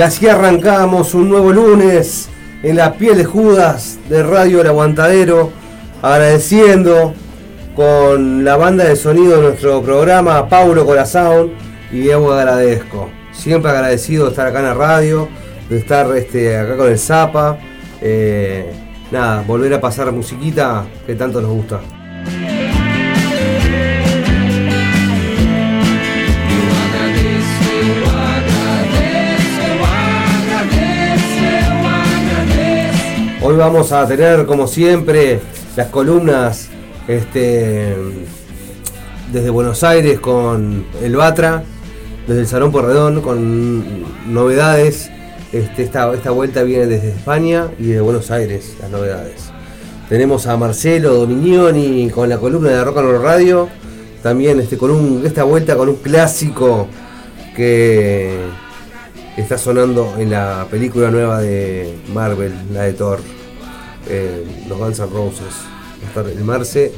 Y así arrancamos un nuevo lunes en la piel Judas de Radio El Aguantadero, agradeciendo con la banda de sonido de nuestro programa, Paulo Corazón, y Diego agradezco. Siempre agradecido de estar acá en la radio, de estar este, acá con el Zapa. Eh, nada, volver a pasar musiquita que tanto nos gusta. Vamos a tener, como siempre, las columnas este, desde Buenos Aires con el Batra, desde el Salón Porredón con novedades. Este, esta, esta vuelta viene desde España y de Buenos Aires, las novedades. Tenemos a Marcelo Dominioni con la columna de Rock and Radio. También este, con esta vuelta con un clásico que está sonando en la película nueva de Marvel, la de Thor. Eh, los Guns N' Roses. El Marce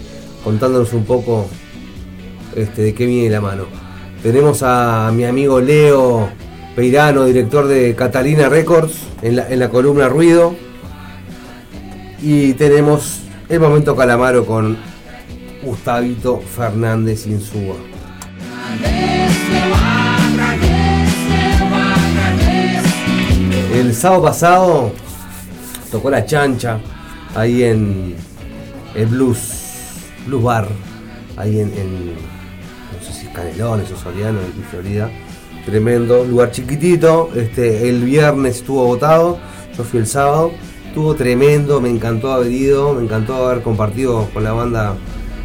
contándonos un poco este, de qué viene la mano. Tenemos a mi amigo Leo Peirano, director de Catalina Records, en la, en la columna Ruido. Y tenemos el momento Calamaro con Gustavito Fernández Insúa. El sábado pasado tocó la chancha ahí en el Blues, Blues Bar, ahí en, no sé si es Canelones o Soriano, en Florida. Tremendo, lugar chiquitito. Este, el viernes estuvo votado, yo fui el sábado. Estuvo tremendo, me encantó haber ido, me encantó haber compartido con la banda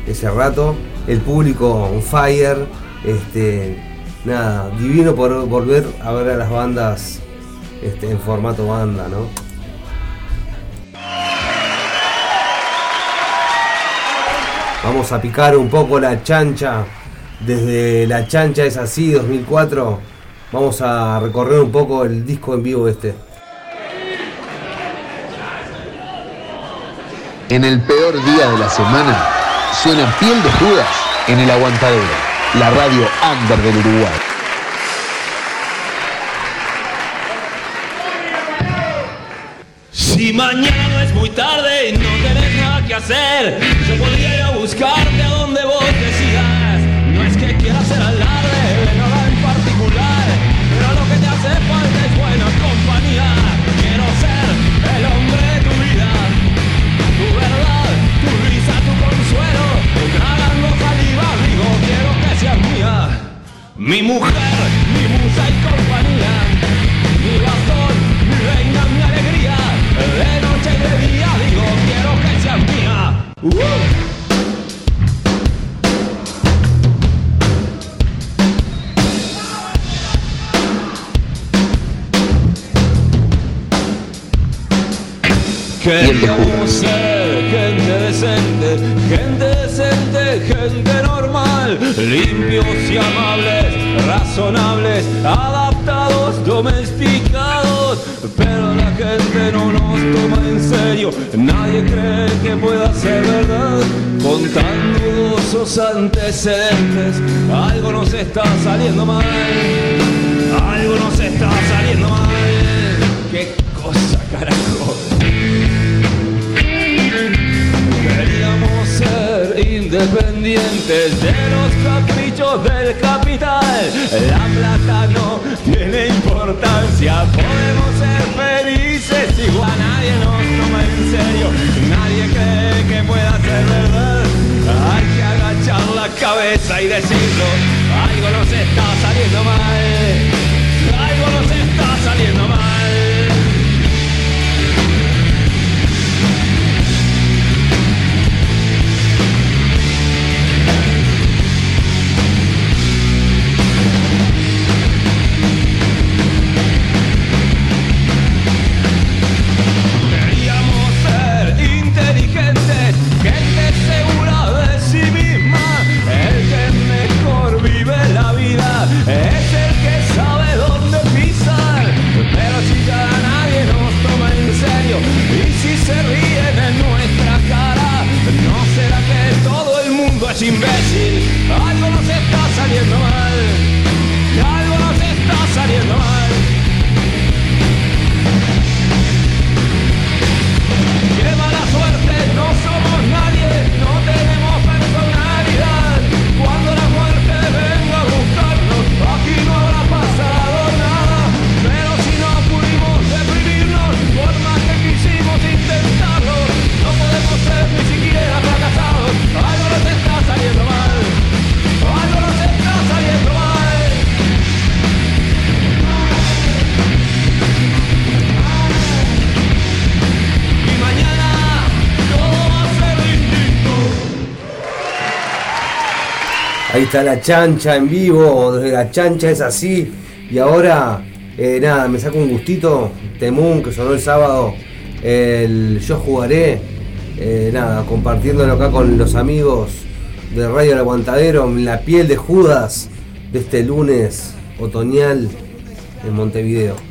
ese rato. El público on fire, este, nada, divino por volver a ver a las bandas este, en formato banda, ¿no? Vamos a picar un poco la chancha. Desde La chancha es así, 2004. Vamos a recorrer un poco el disco en vivo este. En el peor día de la semana, suena piel de Judas en el aguantadero, la radio under del Uruguay. Si mañana es muy tarde y no que hacer, yo podría ir a buscarte a donde vos decidas. No es que quiera hacer alarde de nada en particular, pero lo que te hace falta es buena compañía. Quiero ser el hombre de tu vida, tu verdad, tu risa, tu consuelo. Tragando saliva, digo, quiero que seas mía. Mi mujer, ¡Uh! Queríamos ser gente decente, gente decente, gente normal, limpios y amables, razonables, adaptados, domesticados, pero la gente no nos toma en serio, nadie cree que pueda ser verdad, con tan antecedentes, algo nos está saliendo mal, algo nos está saliendo mal, qué cosa carajo. Independientes de los caprichos del capital. La plata no tiene importancia, podemos ser felices igual nadie nos toma en serio, nadie cree que pueda ser verdad. Hay que agachar la cabeza y decirlo, algo nos está saliendo mal, algo nos está saliendo mal. Imbécil? Algo nos está saliendo mal. está la chancha en vivo, desde la chancha es así. Y ahora, eh, nada, me saco un gustito. Temun, que sonó el sábado, el Yo Jugaré. Eh, nada, compartiéndolo acá con los amigos de Radio El Aguantadero, la piel de Judas de este lunes otoñal en Montevideo.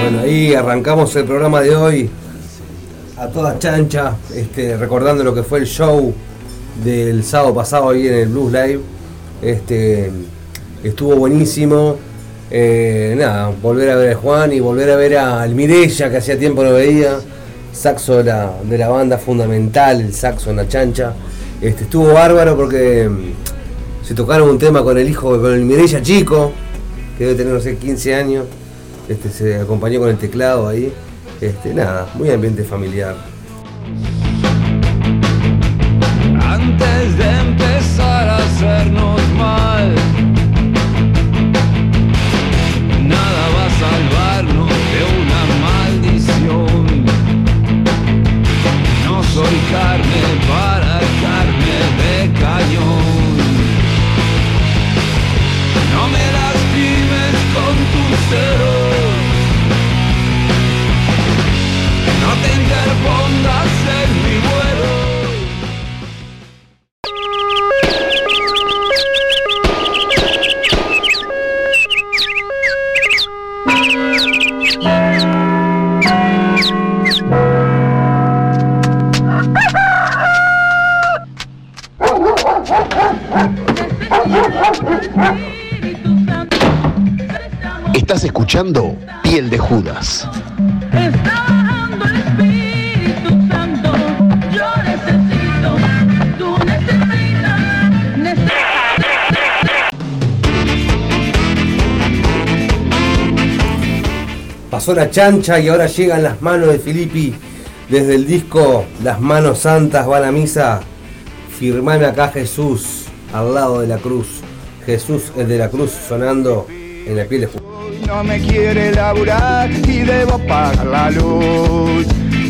Bueno, ahí arrancamos el programa de hoy a toda chancha, este, recordando lo que fue el show del sábado pasado ahí en el Blues Live. Este, estuvo buenísimo. Eh, nada, volver a ver a Juan y volver a ver a Mirella, que hacía tiempo no veía. Saxo de la, de la banda fundamental, el saxo en la chancha. Este, estuvo bárbaro porque mm, se tocaron un tema con el hijo, con el Mirella chico, que debe tener, no sé, 15 años. Este, se acompañó con el teclado ahí. Este, nada, muy ambiente familiar. Antes de empezar a hacernos mal. Escuchando Piel de Judas. El. Pasó la chancha y ahora llegan las manos de Filippi desde el disco Las manos santas va a misa. Firmame acá Jesús al lado de la cruz. Jesús es de la cruz sonando en la piel de. No me quiere laburar y debo pagar la luz.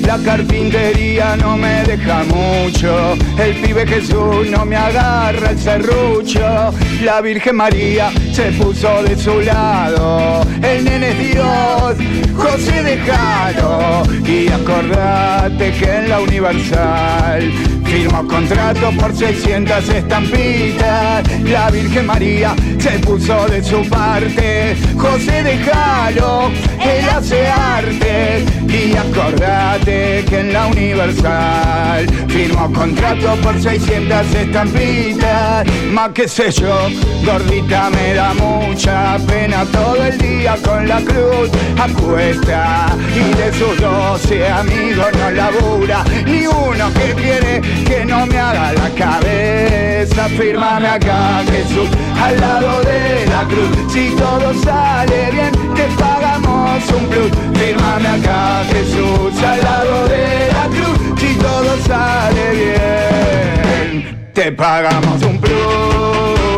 La carpintería no me deja mucho. El pibe Jesús no me agarra el serrucho. La Virgen María se puso de su lado. El nene es Dios, José déjalo. Y acordate que en la Universal firmó contrato por 600 estampitas. La Virgen María se puso de su parte. José déjalo, él hace arte. Y acordate que en la Universal firmó contrato por 600 estampitas. Más que sé yo, gordita me da mucha pena todo el día con la cruz acuesta. Y de sus 12 amigos no labura ni uno que quiere que no me haga la cabeza. Fírmame acá, Jesús, al lado de la cruz. Si todo sale bien, te pagamos un plus. Fírmame acá, Jesús, al de la cruz. Si todo sale bien, te pagamos un plus.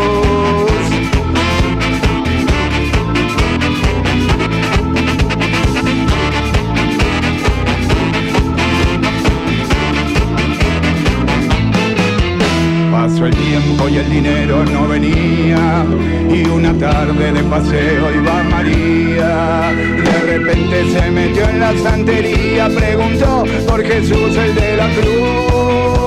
El tiempo y el dinero no venía. Y una tarde de paseo iba María. De repente se metió en la santería Preguntó por Jesús el de la cruz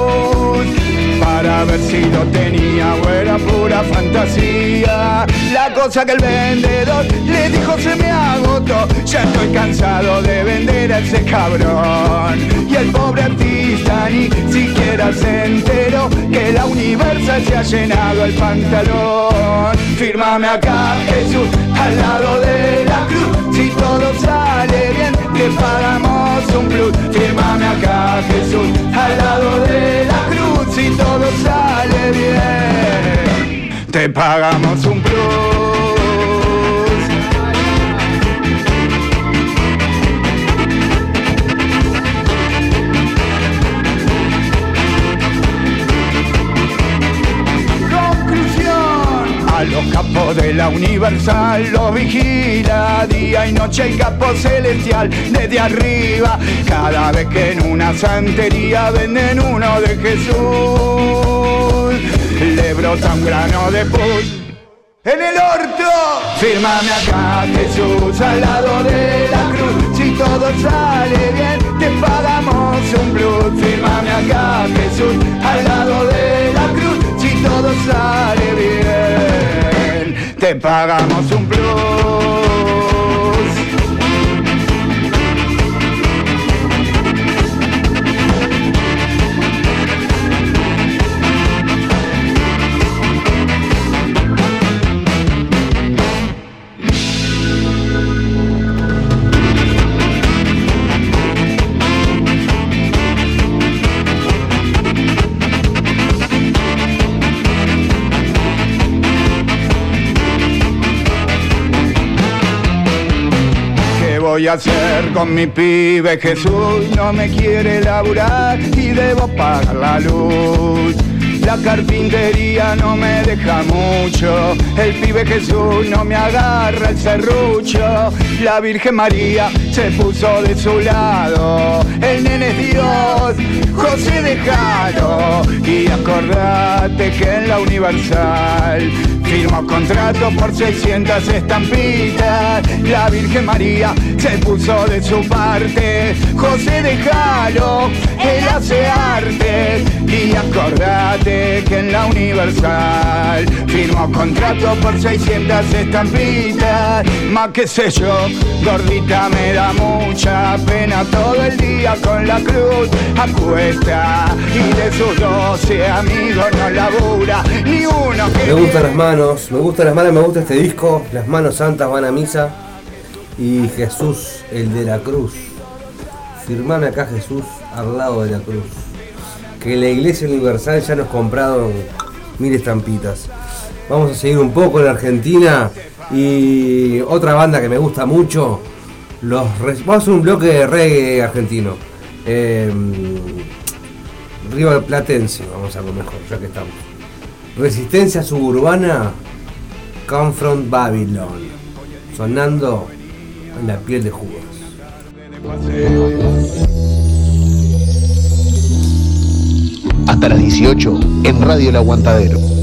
Para ver si lo tenía o era pura fantasía. La cosa que el vendedor le dijo se me agotó Ya estoy cansado de vender a ese cabrón Y el pobre artista ni siquiera se enteró Que la universal se ha llenado el pantalón. Fírmame acá Jesús al lado de la cruz. Si todo sale bien te pagamos un plus. Fírmame acá Jesús al lado de la cruz todo sale bien. Te pagamos un plus Capos de la Universal los vigila día y noche el capo celestial desde arriba. Cada vez que en una santería venden uno de Jesús, le brota un grano de pus. En el orto, fírmame acá Jesús al lado de la cruz. Si todo sale bien, te pagamos un plus. Firmame acá, Jesús, al lado de la cruz. Si todo sale bien, te pagamos un plus. Voy hacer con mi pibe? Jesús no me quiere laburar y debo pagar la luz. La carpintería no me deja mucho, el pibe Jesús no me agarra el serrucho. La Virgen María se puso de su lado, el nene es Dios, José déjalo. Y acordate que en la Universal Firmo contrato por 600 estampitas. La Virgen María se puso de su parte. José déjalo, él hace arte. Y acordate que en la Universal firmo contrato por 600 estampitas. Más que sé yo, gordita me da mucha pena todo el día con la cruz a cuesta. Y de sus 12 amigos no labura ni uno que Me gustan las manos, me gustan las manos, me gusta este disco. Las manos santas van a misa. Y Jesús, el de la cruz. Firmame acá Jesús al lado de la cruz. Que la iglesia universal ya nos compraron mil estampitas. Vamos a seguir un poco en Argentina. Y otra banda que me gusta mucho. Los Vamos a hacer un bloque de reggae argentino. Eh, River Platense, vamos a lo mejor, ya que estamos. Resistencia suburbana, Confront Babylon, sonando en la piel de Judas. Hasta las 18 en Radio El Aguantadero.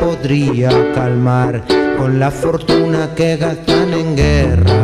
Podría calmar con la fortuna que gastan en guerras.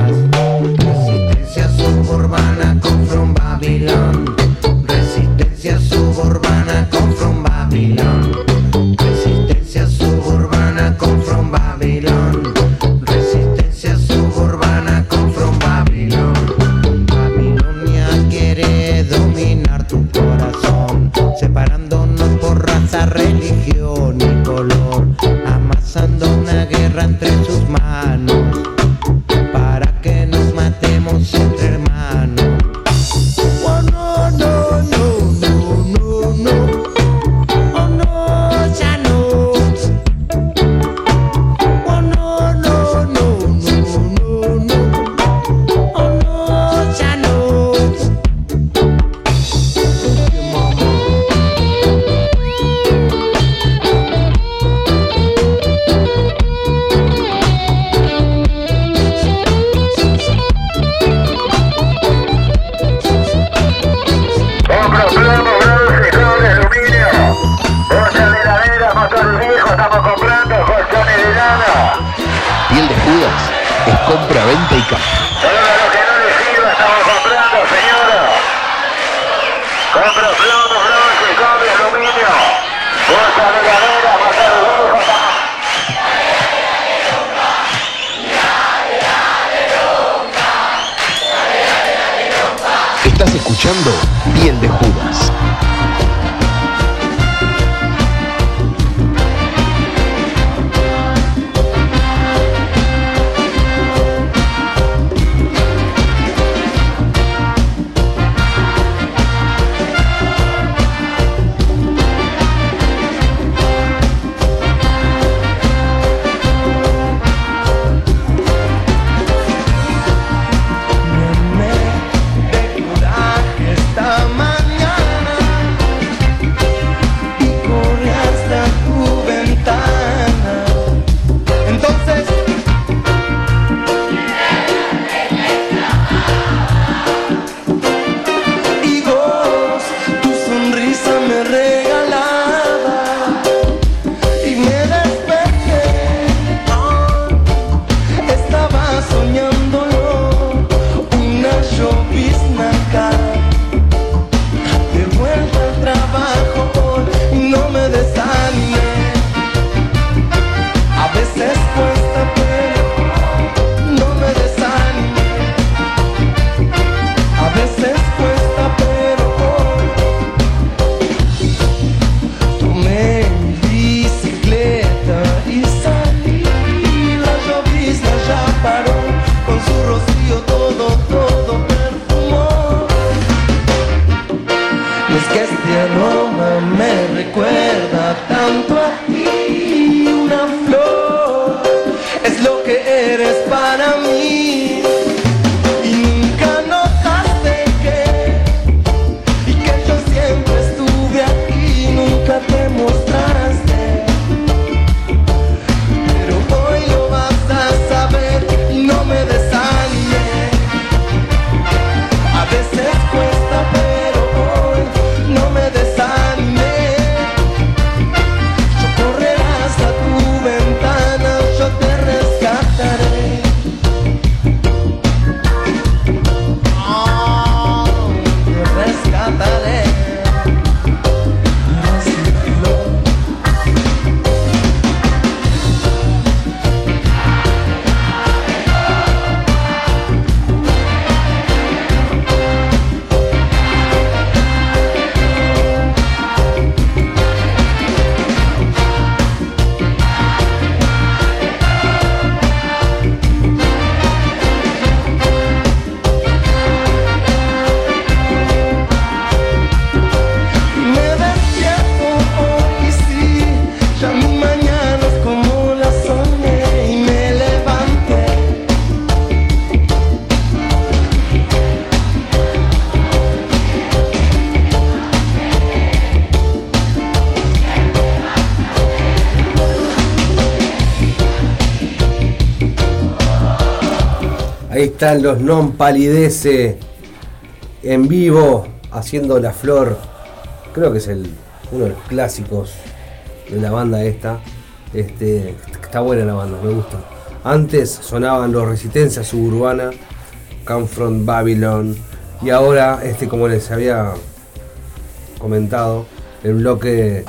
Están los non palidece en vivo haciendo la flor. Creo que es el, uno de los clásicos de la banda esta. Este, está buena la banda, me gusta. Antes sonaban los Resistencia Suburbana, Come from Babylon. Y ahora, este, como les había comentado, el bloque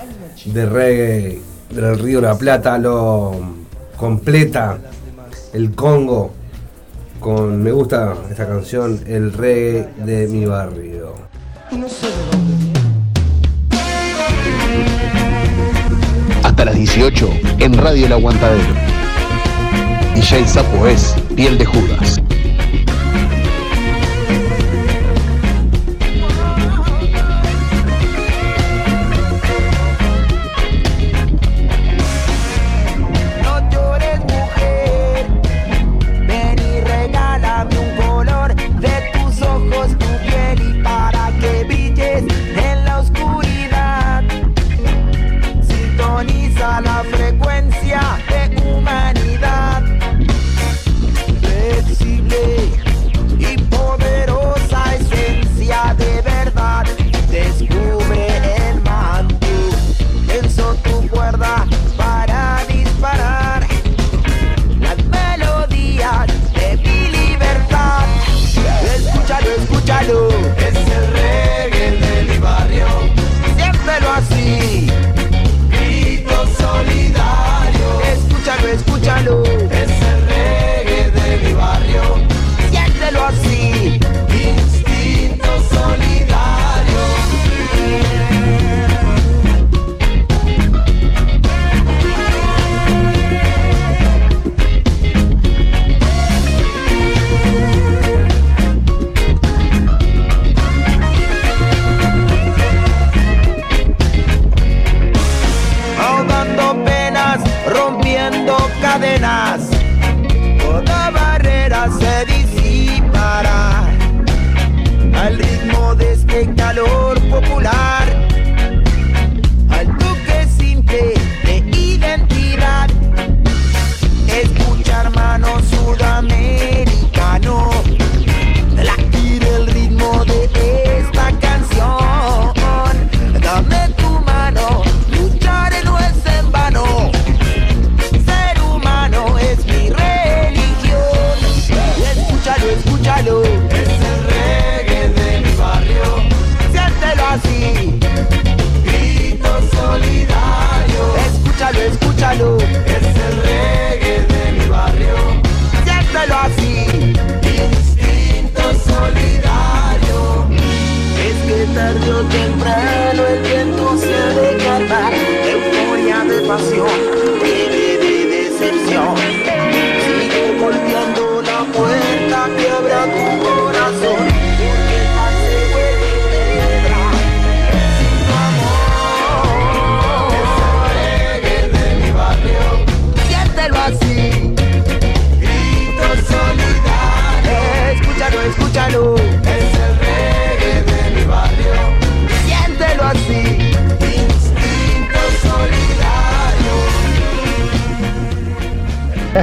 de reggae del Río la Plata lo completa el Congo con me gusta esta canción el reggae de mi barrio Hasta las 18 en Radio El Aguantadero. DJ Sapo es Piel de Judas.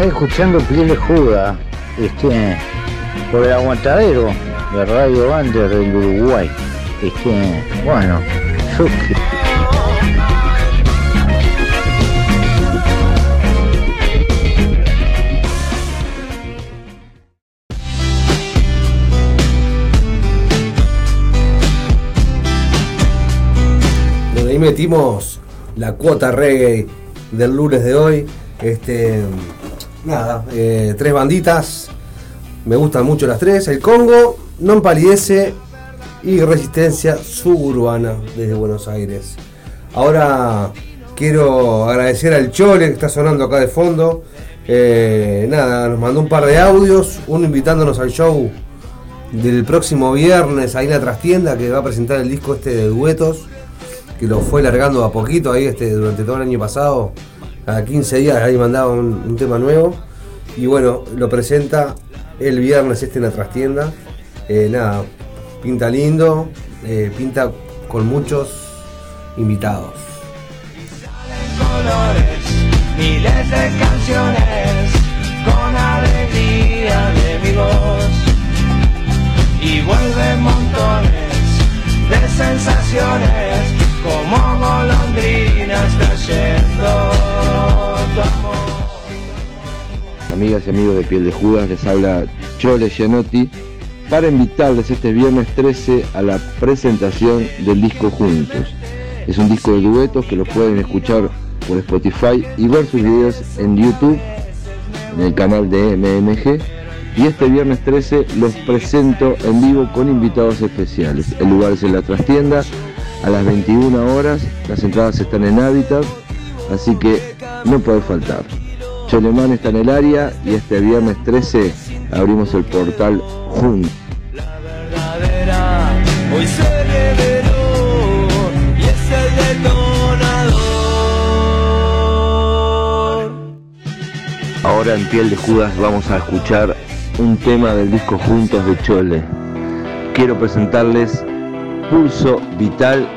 Estás escuchando Piel de Juda, este, por el aguantadero de Radio Under del Uruguay. Este, bueno, yo metimos la cuota reggae del lunes de hoy. Este, nada, eh, tres banditas. Me gustan mucho las tres. El Congo, Non Palidece y Resistencia Suburbana desde Buenos Aires. Ahora quiero agradecer al Chole que está sonando acá de fondo. Eh, nada, nos mandó un par de audios, uno invitándonos al show del próximo viernes ahí en la trastienda que va a presentar el disco este de duetos que lo fue largando a poquito ahí este durante todo el año pasado a 15 días ahí mandaba un, un tema nuevo. Y bueno lo presenta el viernes este en la trastienda. Eh, nada pinta lindo eh, pinta con muchos invitados. Colores, miles de canciones, con alegría de mi amigos y vuelve montones de sensaciones como golondrinas amor. Amigas y amigos de Piel de Judas, les habla Chole Gianotti para invitarles este viernes 13 a la presentación del disco Juntos. Es un disco de duetos que los pueden escuchar por Spotify y ver sus videos en YouTube, en el canal de MMG. Y este viernes 13 los presento en vivo con invitados especiales. El lugar es en la trastienda a las 21 horas. Las entradas están en Habitat, así que no puede faltar. Cholemán está en el área y este viernes 13 abrimos el portal juntos. verdadera hoy se reveló y es el detonador. Ahora en Piel de Judas vamos a escuchar un tema del disco Juntos de Chole. Quiero presentarles Pulso Vital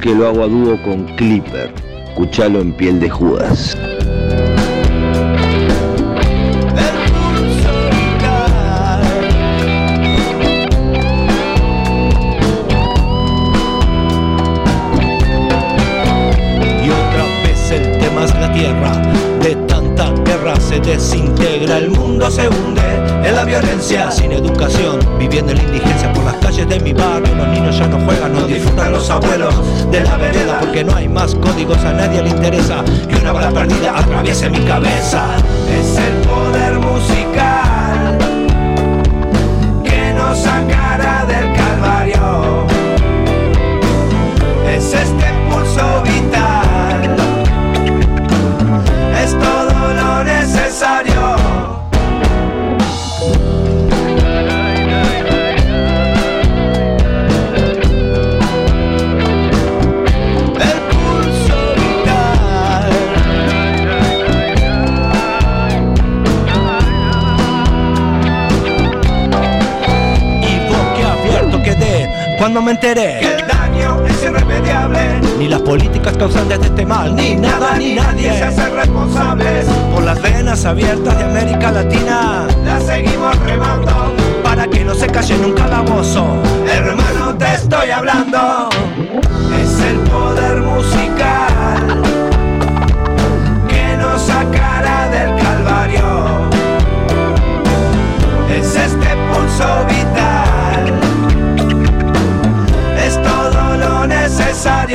que lo hago a dúo con Clipper. Escuchalo en Piel de Judas. Desintegra, el mundo se hunde en la violencia, sin educación, viviendo en la indigencia por las calles de mi barrio. Los niños ya no juegan, no disfrutan los abuelos de la vereda, porque no hay más códigos, a nadie le interesa que una bala perdida atraviese mi cabeza. Es el poder musical que nos sacará del calvario. Es este pulso vital, cuando me enteré que el daño es irremediable. Ni las políticas causantes de este mal, ni nada ni nadie se hacen responsables por las venas abiertas de América Latina. Las seguimos remando para que no se calle en un calabozo. Hermano, te estoy hablando. Es el poder musical que nos sacará del calvario. Es este pulso vital. Lo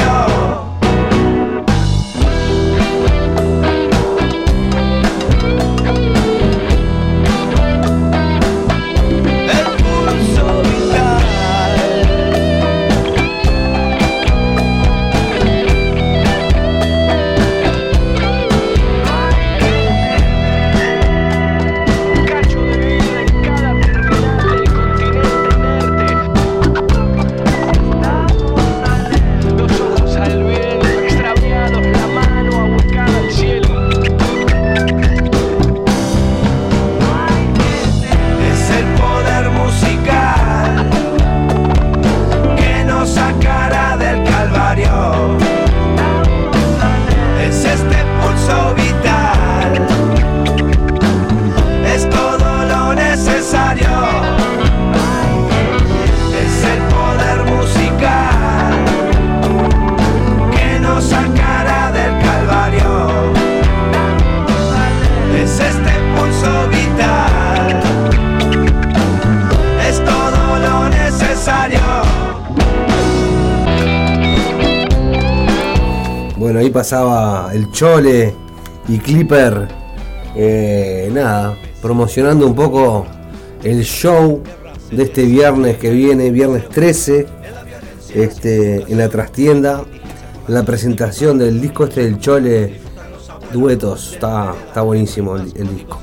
pasaba el Chole y Clipper. eh, nada, promocionando un poco el show de este viernes que viene, viernes 13, este, en la trastienda. La presentación del disco este del Chole Duetos. Está, está buenísimo el, el disco.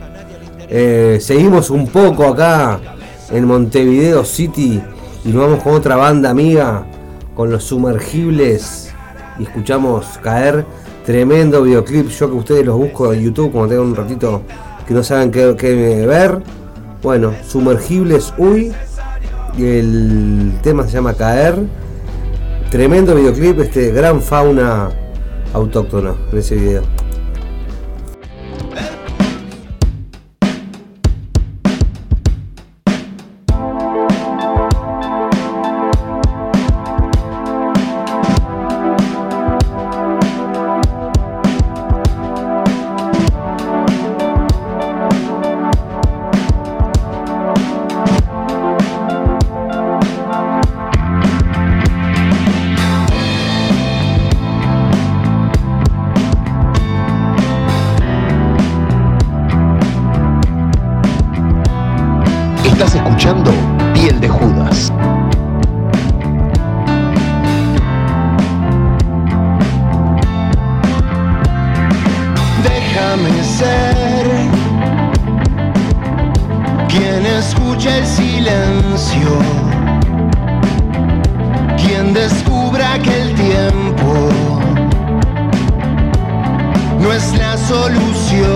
Eh, seguimos un poco acá en Montevideo City y nos vamos con otra banda amiga, con los sumergibles y escuchamos caer tremendo videoclip. Yo que ustedes los busco en YouTube cuando tengan un ratito que no saben qué, qué ver. Bueno, sumergibles Uy. Y el tema se llama Caer. Tremendo videoclip, este gran fauna autóctona en ese video. Solución.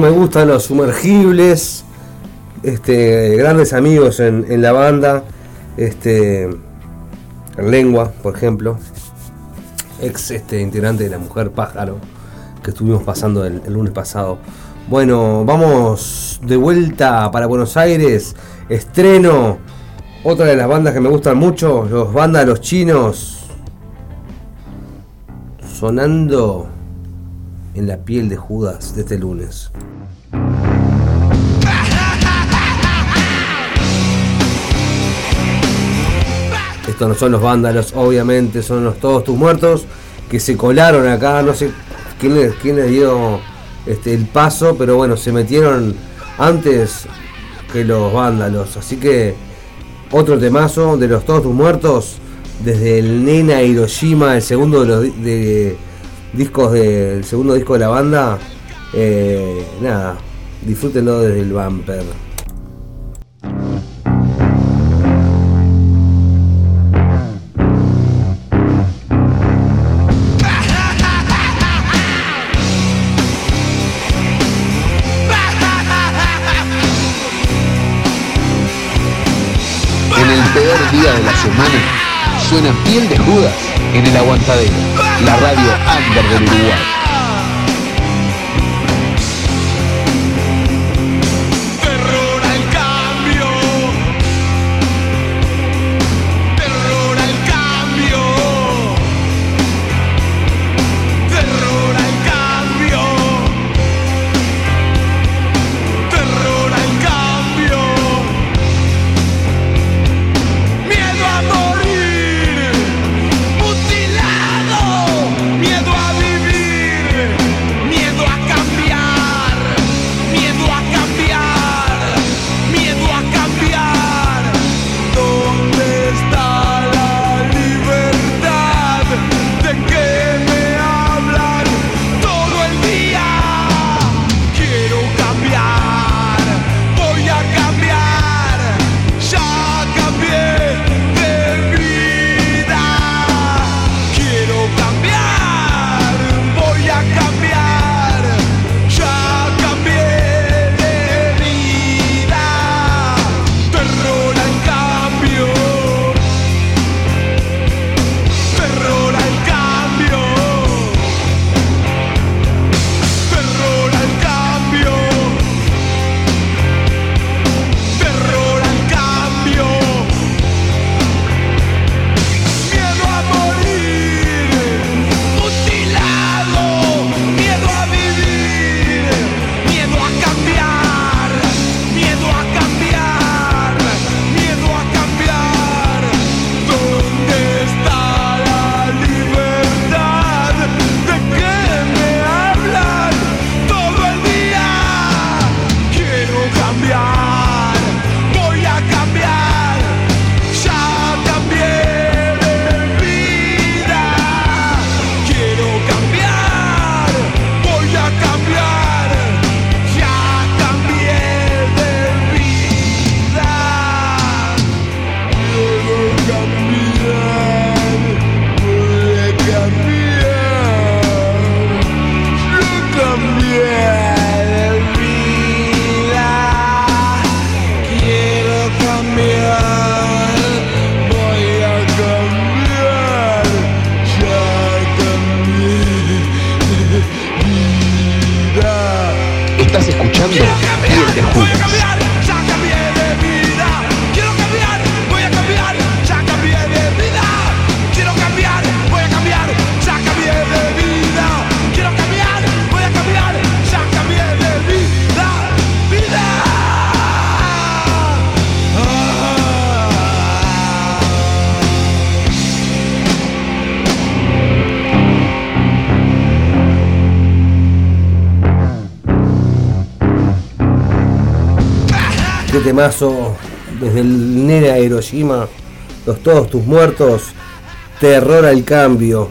Me gustan los sumergibles. Este, grandes amigos en, la banda. Este. en Lengua, por ejemplo. Ex este, integrante de la Mujer Pájaro. Que estuvimos pasando el, el lunes pasado. Bueno, vamos de vuelta para Buenos Aires. Estreno. Otra de las bandas que me gustan mucho. Los bandas Los Chinos. Sonando en la piel de Judas de este lunes. Estos no son los vándalos, obviamente, son los todos tus muertos que se colaron acá. No sé quién les, quién les dio este, el paso, pero bueno, se metieron antes que los vándalos. Así que otro temazo de los todos tus muertos, desde el Nena Hiroshima, el segundo de los de- discos del segundo disco de la banda. Eh, nada, disfrútenlo desde el bumper. En el peor día de la semana suena piel de Judas en el aguantadero la radio under del Uruguay. este temazo desde el Nena Hiroshima, los todos tus muertos, terror al cambio,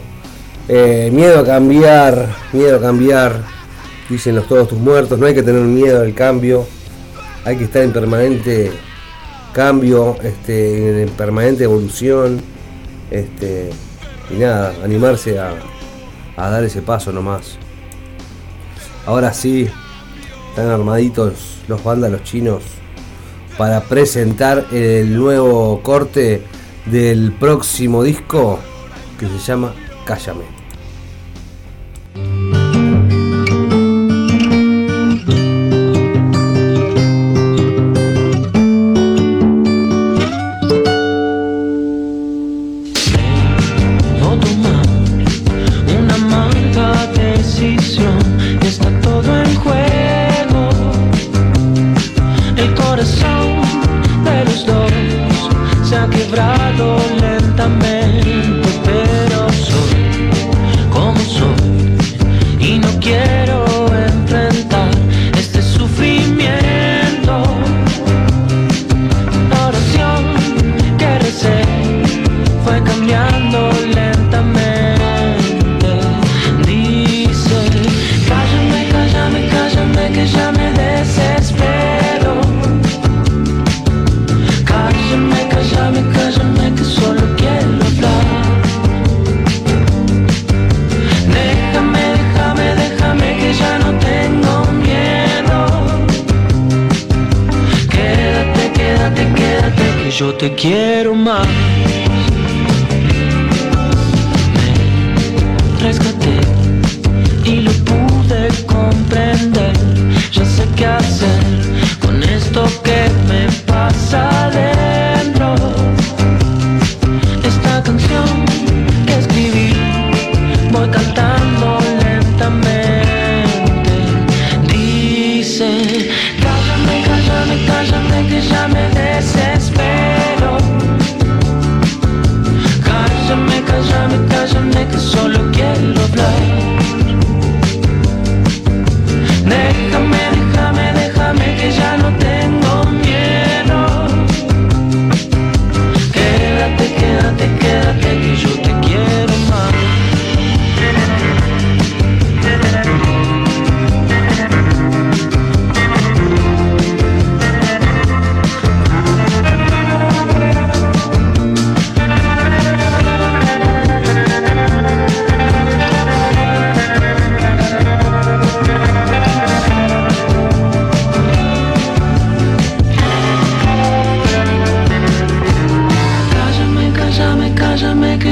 eh, miedo a cambiar, miedo a cambiar, dicen los todos tus muertos, no hay que tener miedo al cambio, hay que estar en permanente cambio, este, en permanente evolución, este, y nada, animarse a, a dar ese paso nomás. Ahora sí, están armaditos los vándalos chinos para presentar el nuevo corte del próximo disco que se llama Cállame.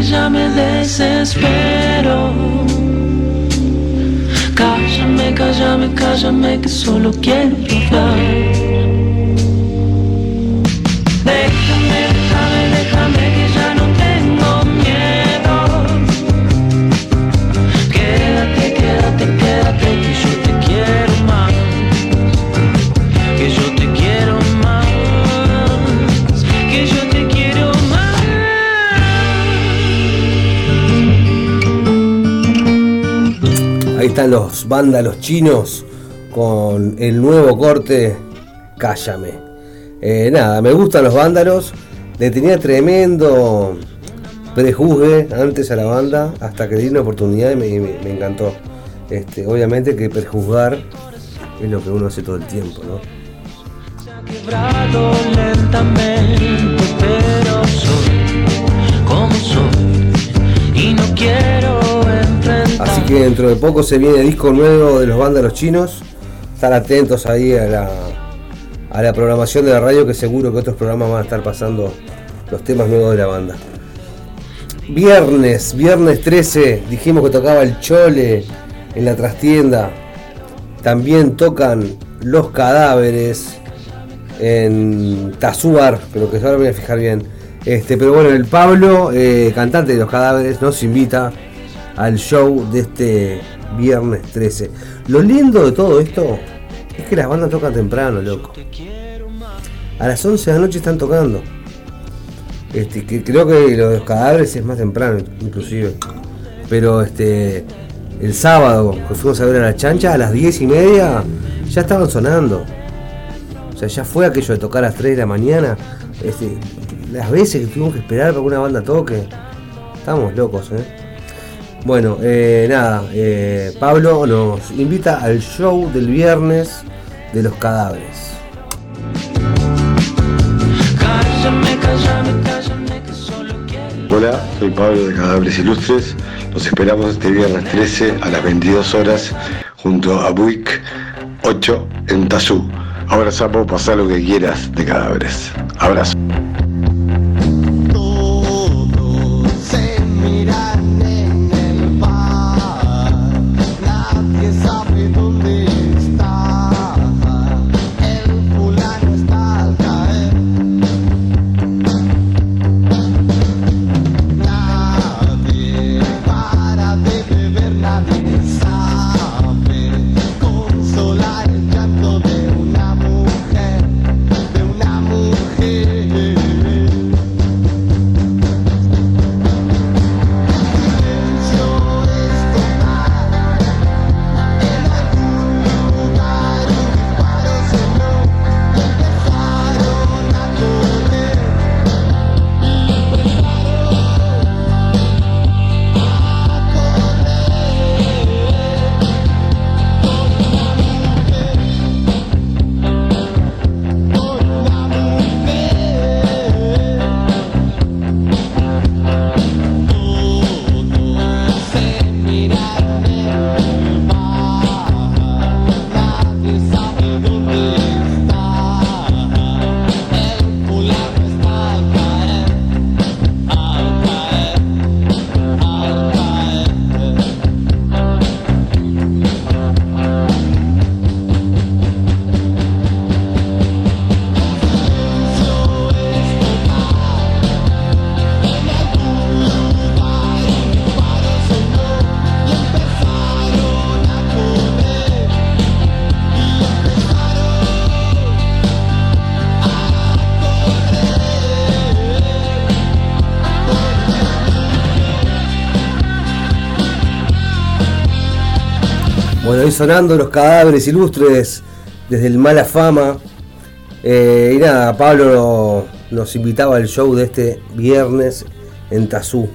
Ya me desespero. Cállame, cállame, cállame que solo quiero hablar. Están los vándalos chinos con el nuevo corte Cállame. Eh, nada, me gustan los vándalos. Le tenía tremendo prejuzgue antes a la banda hasta que le di una oportunidad y me, encantó. Este, obviamente que prejuzgar es lo que uno hace todo el tiempo, ¿no? y no quiero. Así que dentro de poco se viene disco nuevo de los vándalos chinos. Estar atentos ahí a la, a la programación de la radio que seguro que otros programas van a estar pasando los temas nuevos de la banda. Viernes, viernes 13, dijimos que tocaba el Chole en la trastienda. También tocan Los Cadáveres en Tazuar, pero que ahora me voy a fijar bien. Este, pero bueno, el Pablo, eh, cantante de Los Cadáveres, nos invita al show de este viernes 13. Lo lindo de todo esto es que las bandas tocan temprano, loco. A las 11 de la noche están tocando. Este, creo que lo de los cadáveres es más temprano, inclusive. Pero este el sábado, que fuimos a ver a la chancha, a las 10 y media ya estaban sonando. O sea, ya fue aquello de tocar a las 3 de la mañana. Este, las veces que tuvimos que esperar para que una banda toque. Estamos locos, ¿eh? Bueno, eh, nada, eh, Pablo nos invita al show del viernes de los cadáveres. Hola, soy Pablo de Cadáveres Ilustres. Los esperamos este viernes 13 a las 22 horas junto a Buick 8 en Tazú. Ahora sapo, pasar lo que quieras de cadáveres. Abrazo. Sonando los cadáveres ilustres desde el Mala Fama. Eh, y nada, Pablo nos invitaba al show de este viernes en Tazú.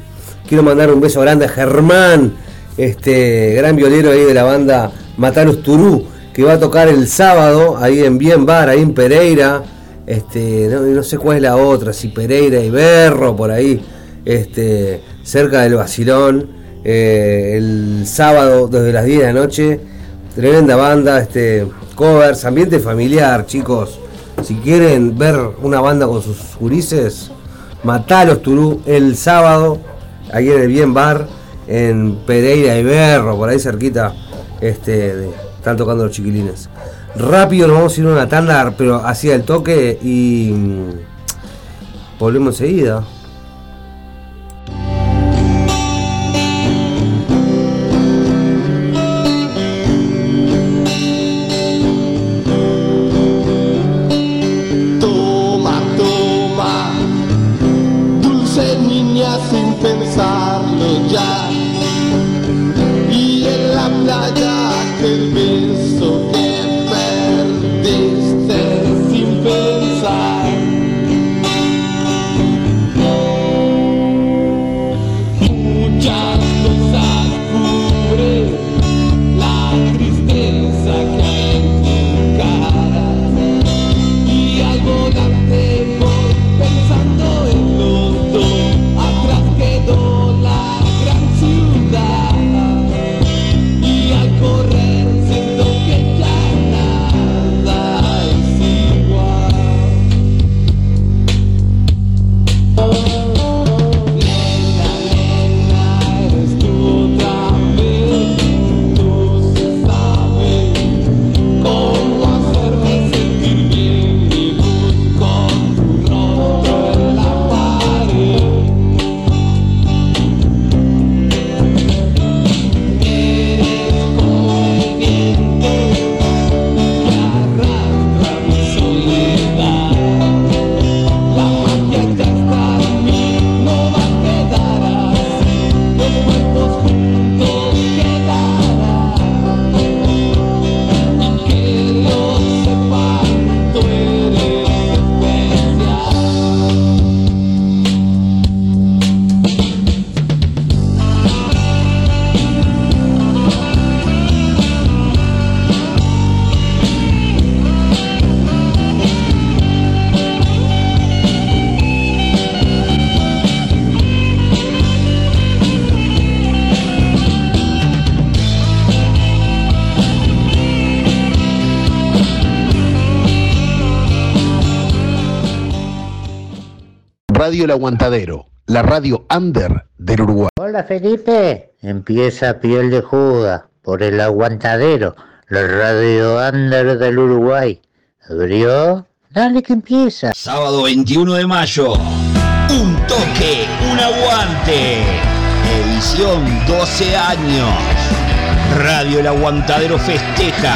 Quiero mandar un beso grande a Germán, este gran violero ahí de la banda Mataros Turú, que va a tocar el sábado ahí en Bien Bar, ahí en Pereira. Este, no, no sé cuál es la otra, si Pereira y Berro, por ahí, este, cerca del Basilón. Eh, el sábado desde las 10 de la noche. Tremenda banda, este, covers, ambiente familiar, chicos. Si quieren ver una banda con sus gurises, Matalos Turú el sábado, ahí en el Bien Bar, en Pereira y Berro, por ahí cerquita, este, están tocando los chiquilines. Rápido nos vamos a ir a una tanda, pero hacia el toque y mm, volvemos enseguida. Radio El Aguantadero, la radio under del Uruguay. Hola Felipe, empieza Piel de Juda por el aguantadero, la radio under del Uruguay. ¿Abrió? Dale que empieza. Sábado 21 de mayo. Un toque, un aguante. Edición 12 años. Radio El Aguantadero festeja.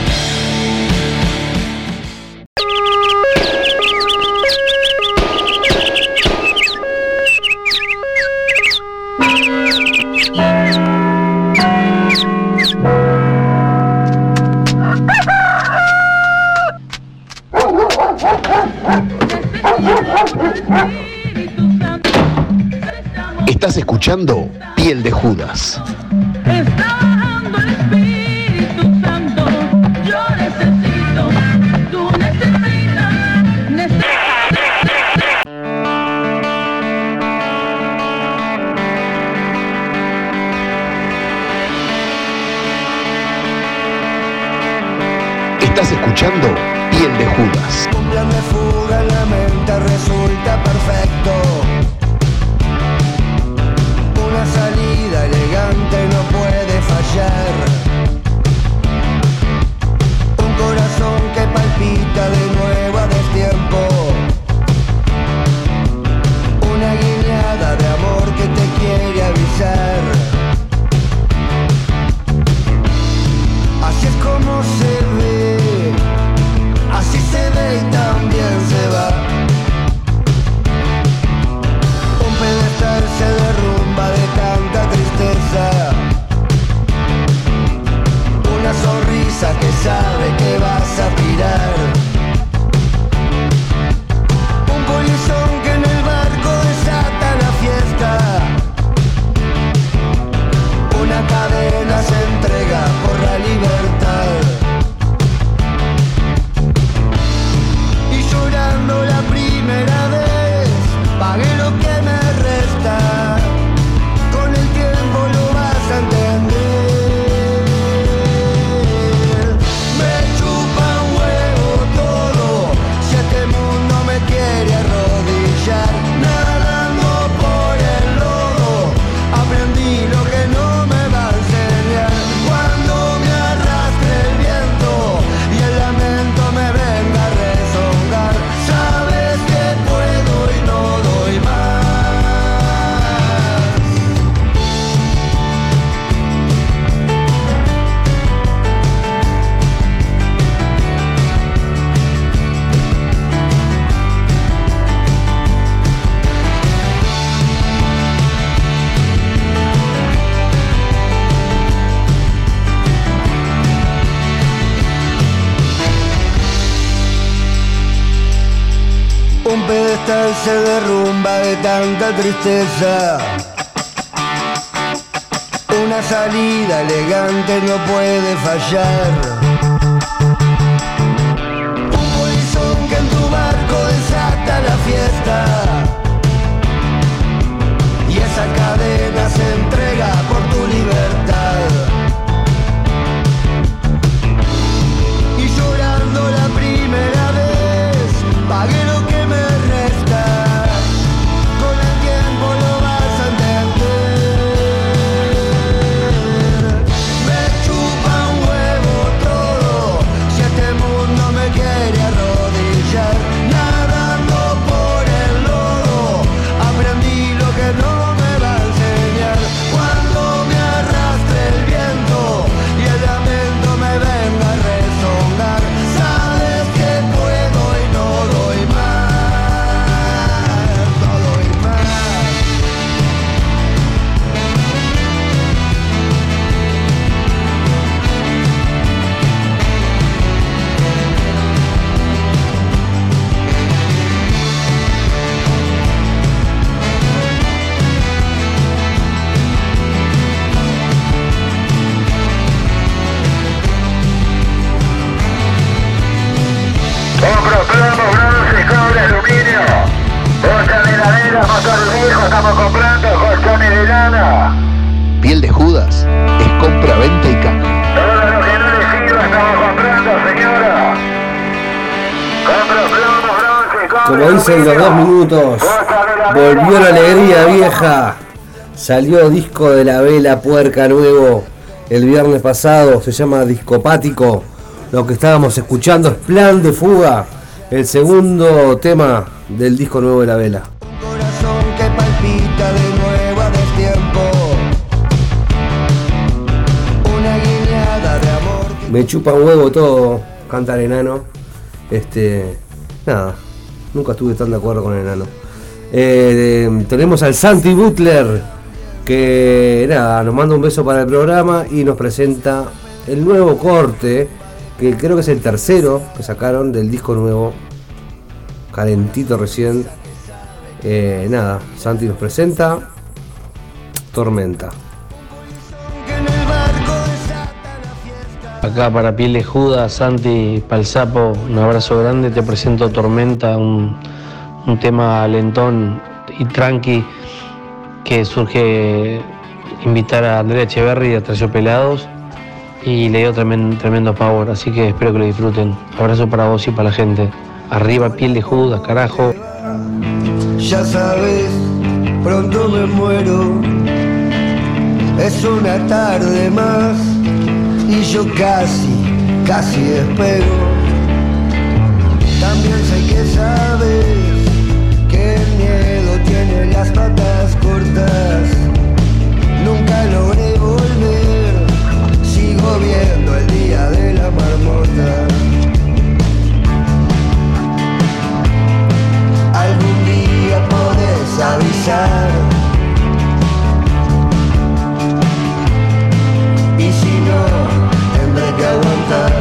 Piel de Judas. tanta tristeza. Una salida elegante no puede fallar. estamos comprando colchones de lana. Piel de Judas es compra, venta y canje. Todo lo que no le estamos comprando, señora. Compro plomo, bronce, compro Como dicen los dos minutos, volvió la alegría vieja. Salió disco de la vela puerca nuevo el viernes pasado, se llama Discopático. Lo que estábamos escuchando es Plan de Fuga, el segundo tema del disco nuevo de la vela. Me chupa un huevo todo, canta el enano. Este, nada, nunca estuve tan de acuerdo con el enano. Eh, tenemos al Santi Butler, que nada, nos manda un beso para el programa y nos presenta el nuevo corte, que creo que es el tercero que sacaron del disco nuevo, calentito recién. Eh, nada, Santi nos presenta Tormenta. Acá para piel lejuda, Santi, Palsapo, un abrazo grande. Te presento Tormenta, un, un tema lentón y tranqui que surge invitar a Andrea Echeverry a Trayo Pelados y le dio tremendo, tremendo pavor. Así que espero que lo disfruten. Abrazo para vos y para la gente. Arriba piel de Judas, carajo. Ya sabes, pronto me muero. Es una tarde más y yo casi, casi despego. También sé que sabes que el miedo tiene las patas cortas. Nunca logré volver, sigo viendo el día de la marmota. Algún día podés avisar. Que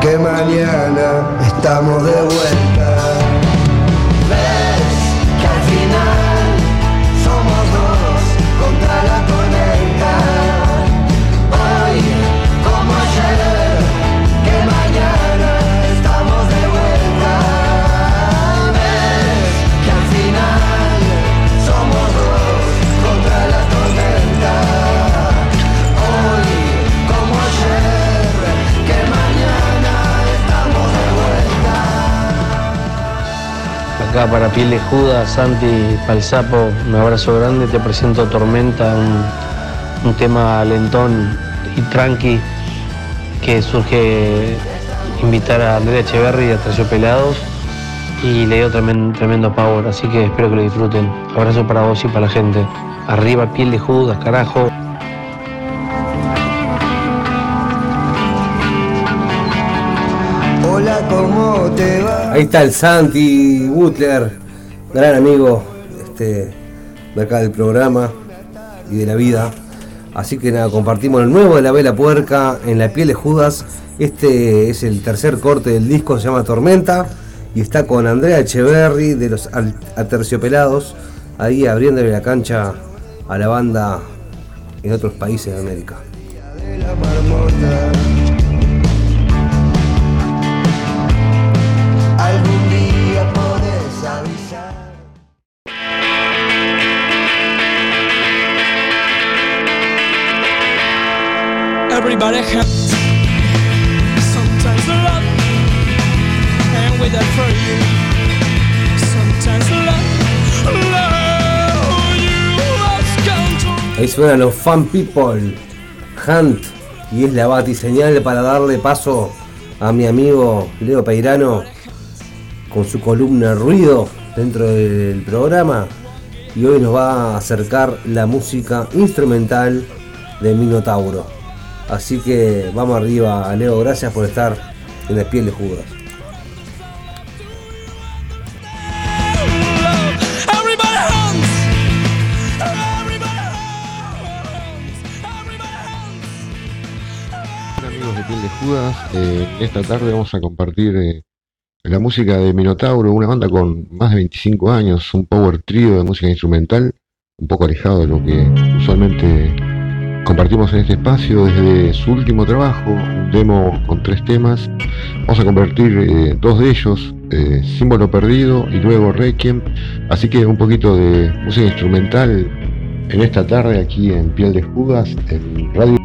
que mañana estamos de vuelta. Acá para piel de Judas, Santi Palsapo, un abrazo grande. Te presento Tormenta, un, tema lentón y tranqui que surge invitar a Andrea Echeverry a Pelados y le dio tremendo, tremendo power, así que espero que lo disfruten. Abrazo para vos y para la gente. Arriba piel de Judas, carajo. Ahí está el Santi Butler, gran amigo este, de acá del programa y de la vida. Así que nada, compartimos el nuevo de la Vela Puerca en la piel de Judas. Este es el tercer corte del disco, se llama Tormenta. Y está con Andrea Echeverry de los Aterciopelados, ahí abriéndole la cancha a la banda en otros países de América. Suenan los Fan People, Hunt, y es la batiseñal para darle paso a mi amigo Leo Peirano con su columna Ruido dentro del programa. Y hoy nos va a acercar la música instrumental de Minotauro. Así que vamos arriba, Leo, gracias por estar en la piel de Judas. Eh, esta tarde vamos a compartir eh, la música de Minotauro, una banda con más de 25 años, un power trio de música instrumental, un poco alejado de lo que usualmente compartimos en este espacio desde su último trabajo, un demo con tres temas. Vamos a convertir eh, dos de ellos, Símbolo Perdido y luego Requiem. Así que un poquito de música instrumental en esta tarde aquí en Piel de Judas, en Radio.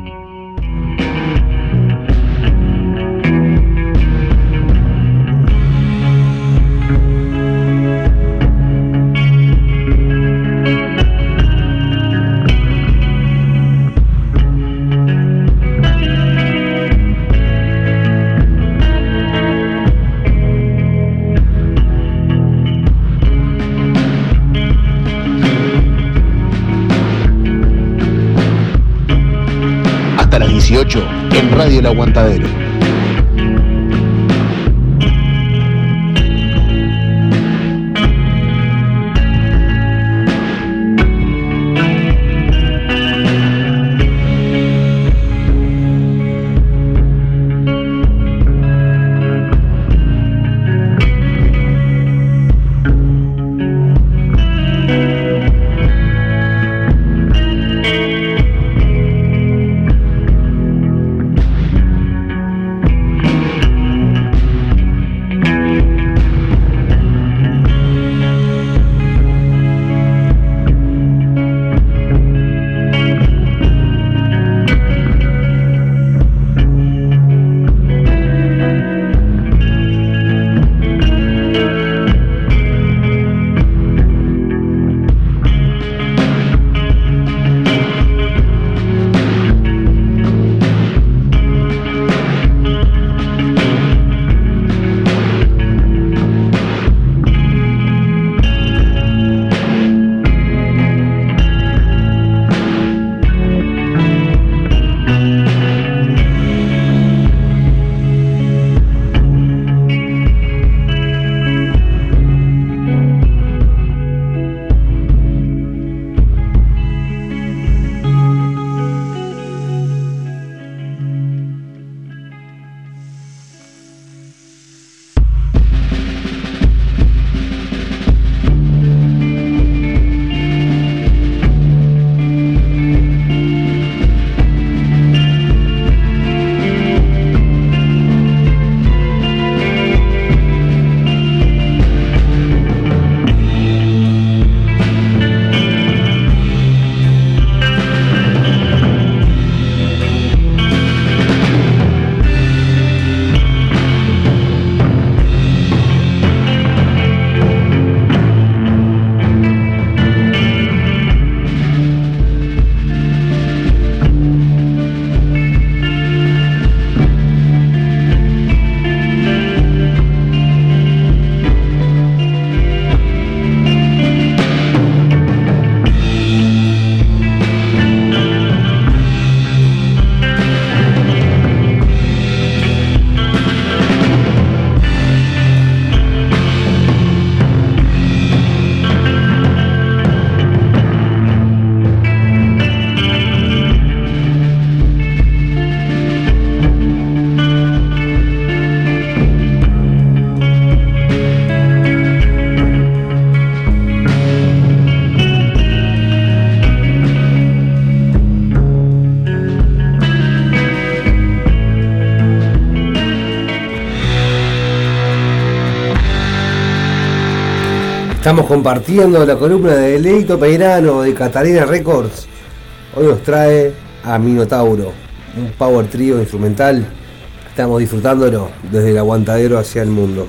Radio El Aguantadero. Estamos compartiendo la columna de Leito Peirano de Catalina Records. Hoy nos trae a Minotauro, un power trio instrumental. Estamos disfrutándolo desde el aguantadero hacia el mundo.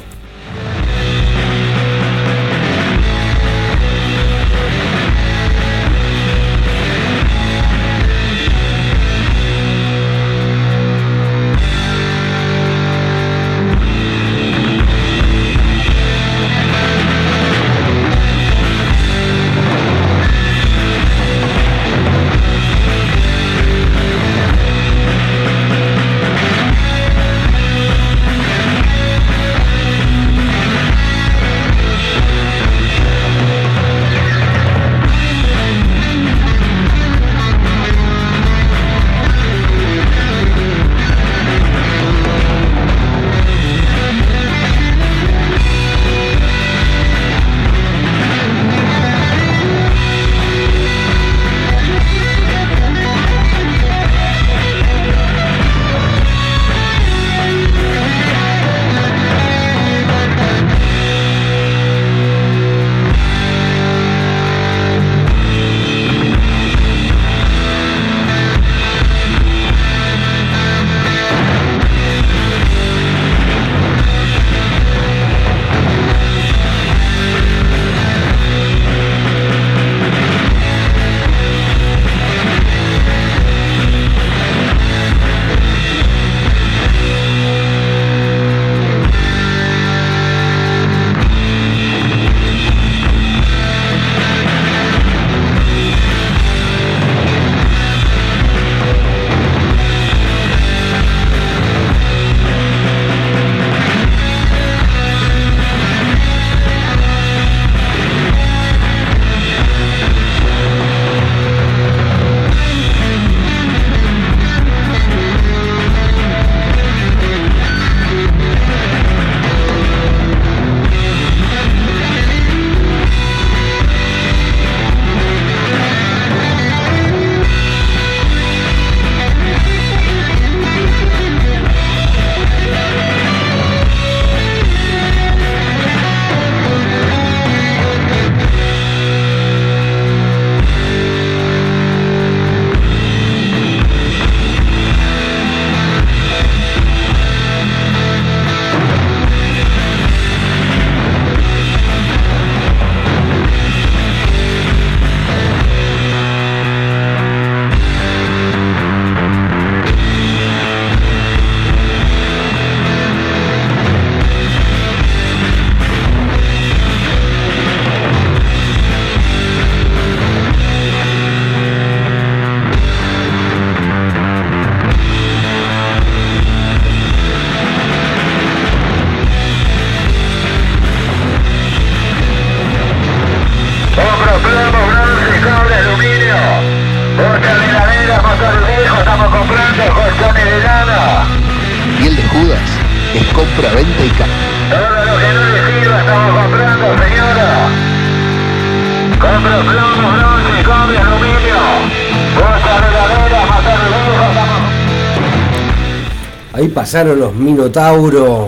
Los Minotauro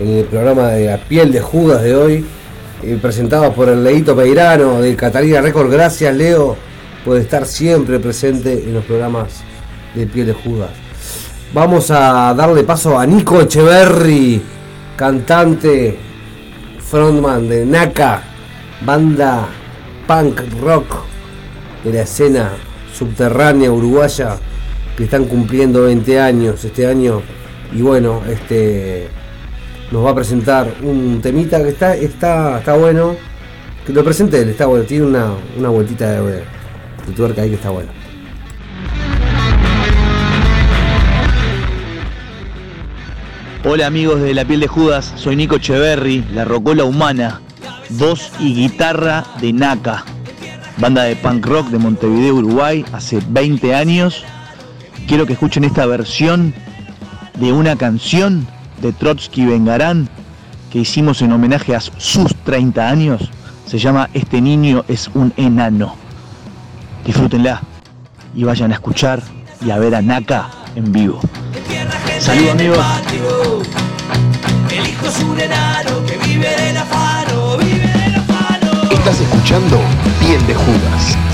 en el programa de La piel de Judas de hoy, eh, presentados por el Leito Peirano de Catalina Record. Gracias, Leo, por estar siempre presente en los programas de Piel de Judas. Vamos a darle paso a Nico Echeverry, cantante, frontman de Naka, banda punk rock de la escena subterránea uruguaya que están cumpliendo 20 años este año y bueno este nos va a presentar un temita que está está está bueno que lo presente está bueno tiene una, una vueltita de, de tuerca ahí que está bueno Hola amigos de La Piel de Judas, soy Nico Echeverry, la rocola humana, voz y guitarra de Naka, banda de punk rock de Montevideo, Uruguay, hace 20 años. Quiero que escuchen esta versión de una canción de Trotsky Vengarán que hicimos en homenaje a sus 30 años. Se llama Este niño es un enano. Disfrútenla y vayan a escuchar y a ver a Naka en vivo. Saludos amigos. Estás escuchando Piel de Judas.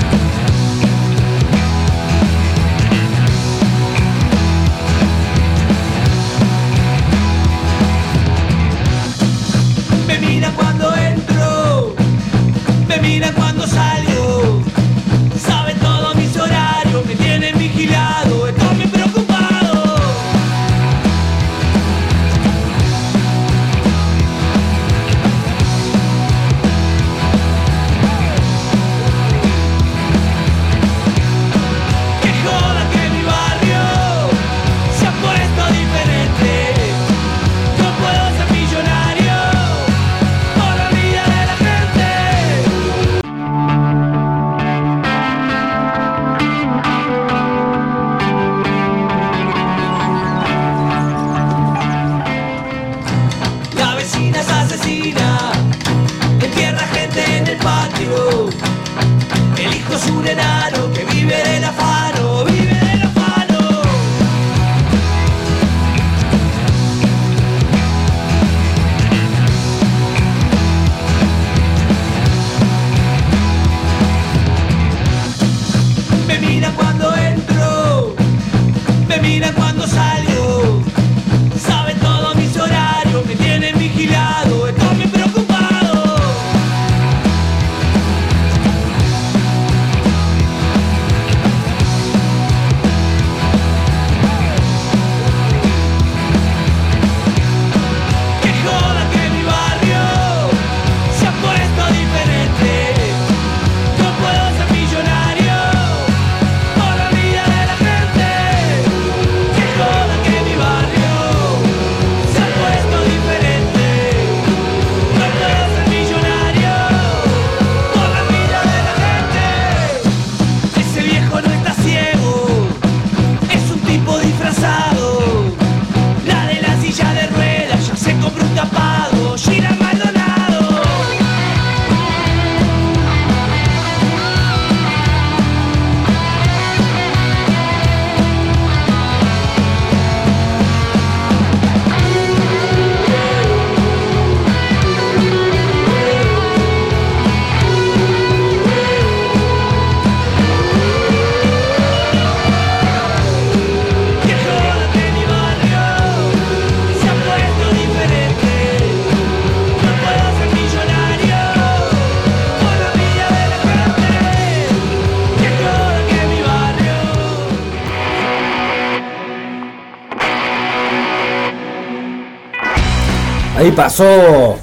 Pasó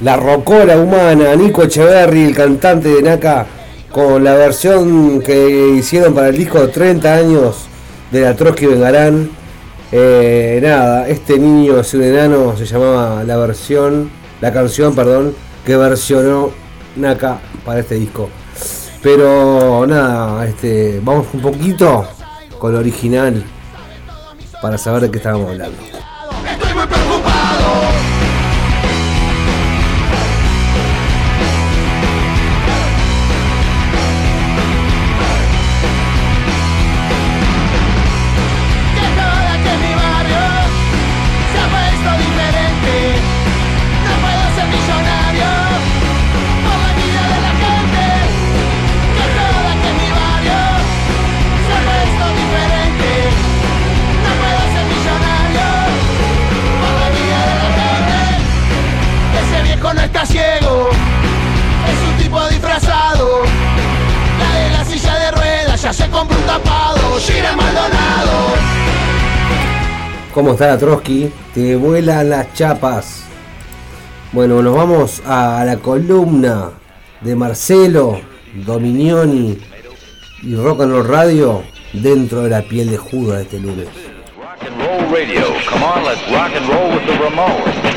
la rocola humana, Nico Echeverry, el cantante de Naka, con la versión que hicieron para el disco de 30 años de la Trotsky Vengarán. Eh, nada, este niño es enano, se llamaba la versión, la canción, perdón, que versionó Naka para este disco. Pero nada, este, vamos un poquito con lo original para saber de qué estábamos hablando. ¿Cómo está la Trotsky? Te vuelan las chapas. Bueno, nos vamos a la columna de Marcelo Dominioni y Rock and Roll Radio dentro de la piel de Judas este lunes. Roll radio. Come on, let's rock and roll with the Ramones.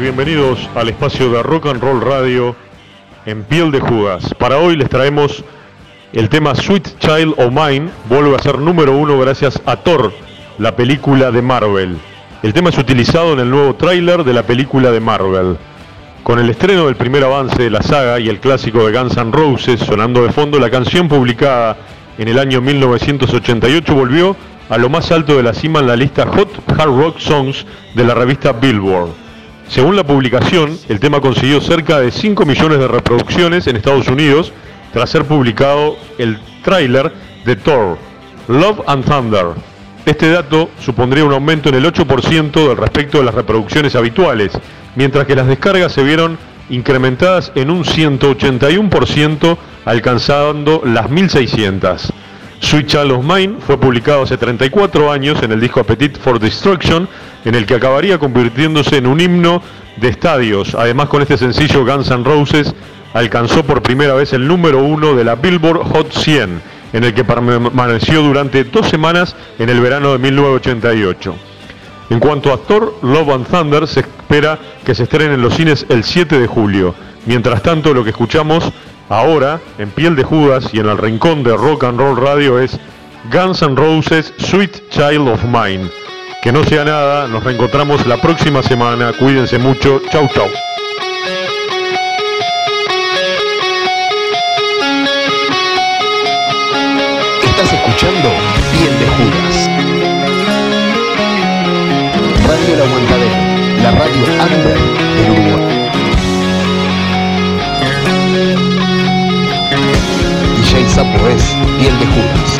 Bienvenidos al espacio de Rock and Roll Radio en piel de Judas. Para hoy les traemos el tema Sweet Child of Mine, vuelve a ser número uno gracias a Thor, la película de Marvel. El tema es utilizado en el nuevo tráiler de la película de Marvel. Con el estreno del primer avance de la saga y el clásico de Guns N' Roses sonando de fondo, la canción publicada en el año 1988 volvió a lo más alto de la cima en la lista Hot Hard Rock Songs de la revista Billboard. Según la publicación, el tema consiguió cerca de 5 millones de reproducciones en Estados Unidos tras ser publicado el tráiler de Thor, Love and Thunder. Este dato supondría un aumento en el 8% del respecto de las reproducciones habituales, mientras que las descargas se vieron incrementadas en un 181%, alcanzando las 1600. Sweet Child of Mine fue publicado hace 34 años en el disco Appetite for Destruction, en el que acabaría convirtiéndose en un himno de estadios. Además, con este sencillo Guns N' Roses alcanzó por primera vez el número uno de la Billboard Hot 100, en el que permaneció durante dos semanas en el verano de 1988. En cuanto a Thor, Love and Thunder, se espera que se estrene en los cines el 7 de julio. Mientras tanto, lo que escuchamos ahora, en Piel de Judas y en el rincón de Rock and Roll Radio, es Guns N' Roses Sweet Child of Mine. Que no sea nada, nos reencontramos la próxima semana. Cuídense mucho. Chau, chau. Estás escuchando Piel de Judas. Radio El Aguantadero, la radio under del Uruguay. DJ Sapo es Piel de Judas.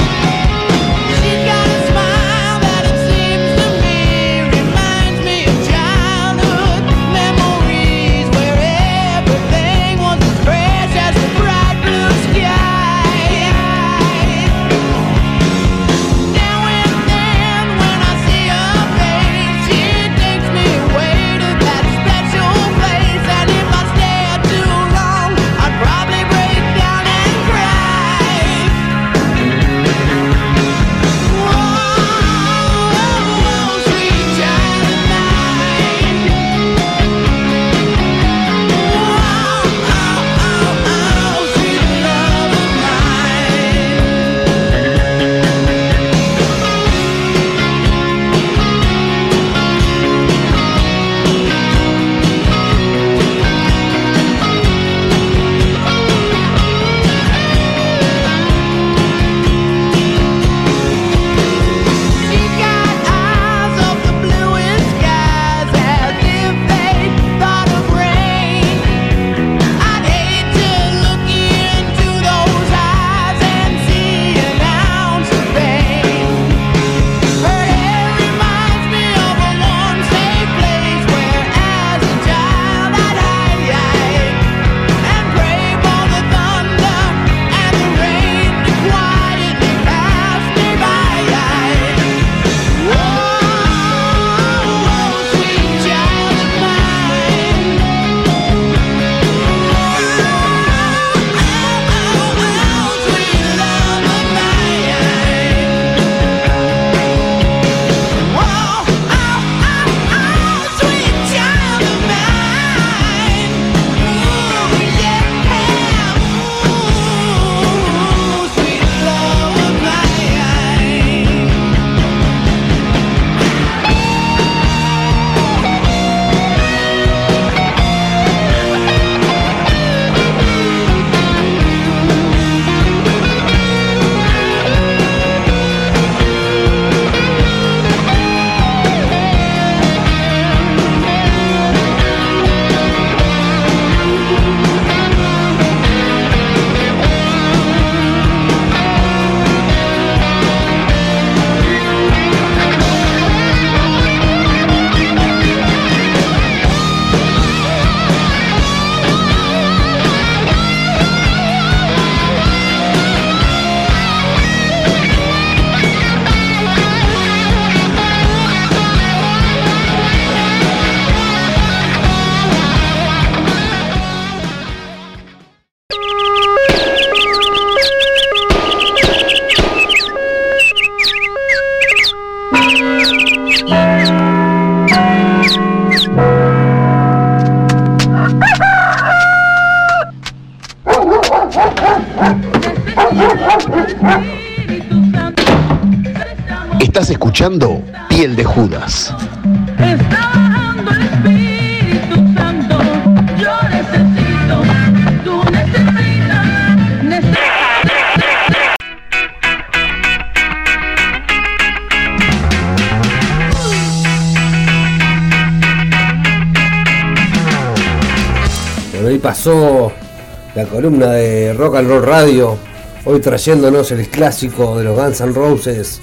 Columna de Rock and Roll Radio, hoy trayéndonos el clásico de los Guns N' Roses,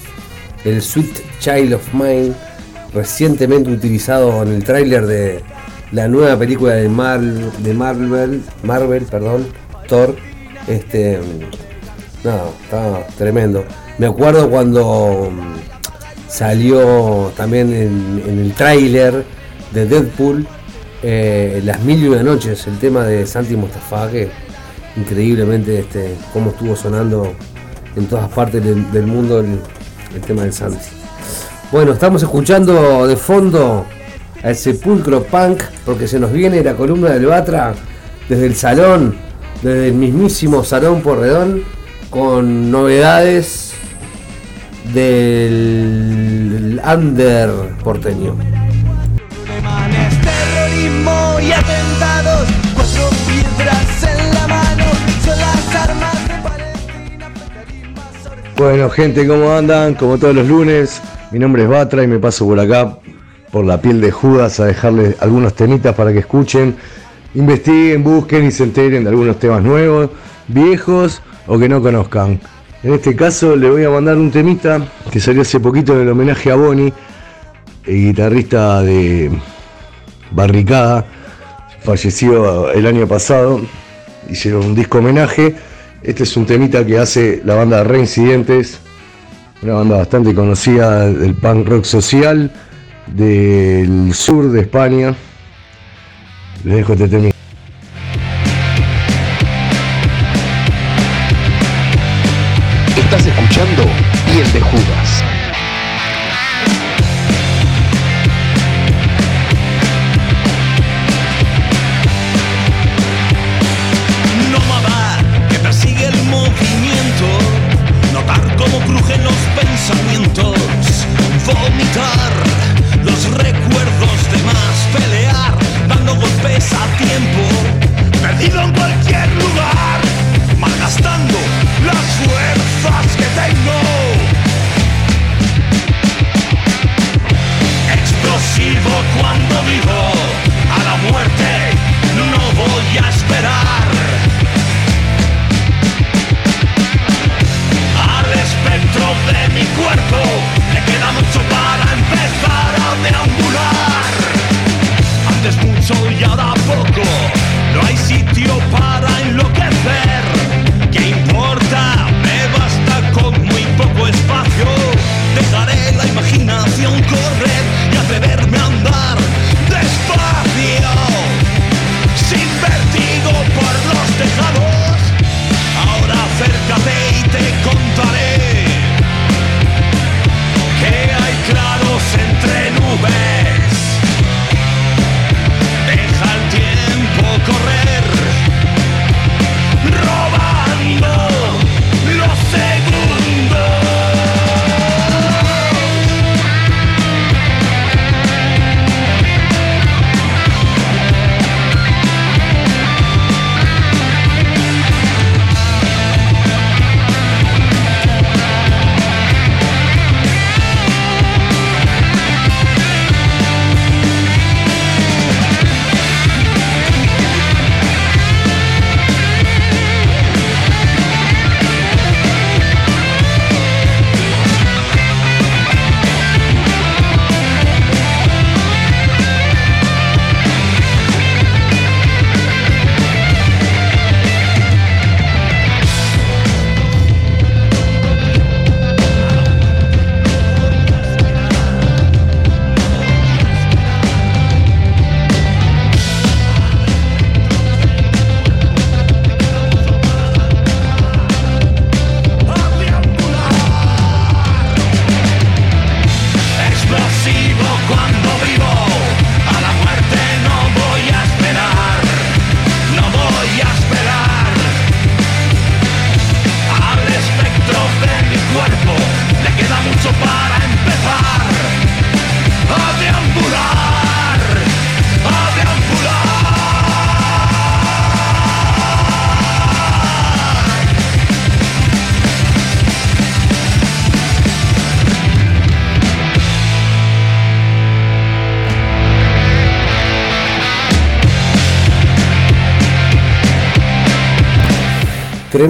el Sweet Child of Mine, recientemente utilizado en el tráiler de la nueva película de, Mar- de Marvel, Marvel, perdón, Thor. Este, no, está tremendo. Me acuerdo cuando mm, salió también en, el tráiler de Deadpool eh, Las Mil y Una Noches, el tema de Santi Mostafa, que increíblemente este, cómo estuvo sonando en todas partes del, del mundo el, tema de Santi. Bueno, estamos escuchando de fondo al Sepulcro Punk, porque se nos viene la columna del Batra desde el salón, desde el mismísimo Salón Porredón, con novedades del under porteño. Bueno, gente, ¿cómo andan? Como todos los lunes, mi nombre es Batra y me paso por acá, por la piel de Judas, a dejarles algunos temitas para que escuchen, investiguen, busquen y se enteren de algunos temas nuevos, viejos o que no conozcan. En este caso, le voy a mandar un temita que salió hace poquito en el homenaje a Bonnie, el guitarrista de Barricada, falleció el año pasado, hicieron un disco homenaje. Este es un temita que hace la banda Reincidentes, una banda bastante conocida del punk rock social del sur de España. Les dejo este temita. Estás escuchando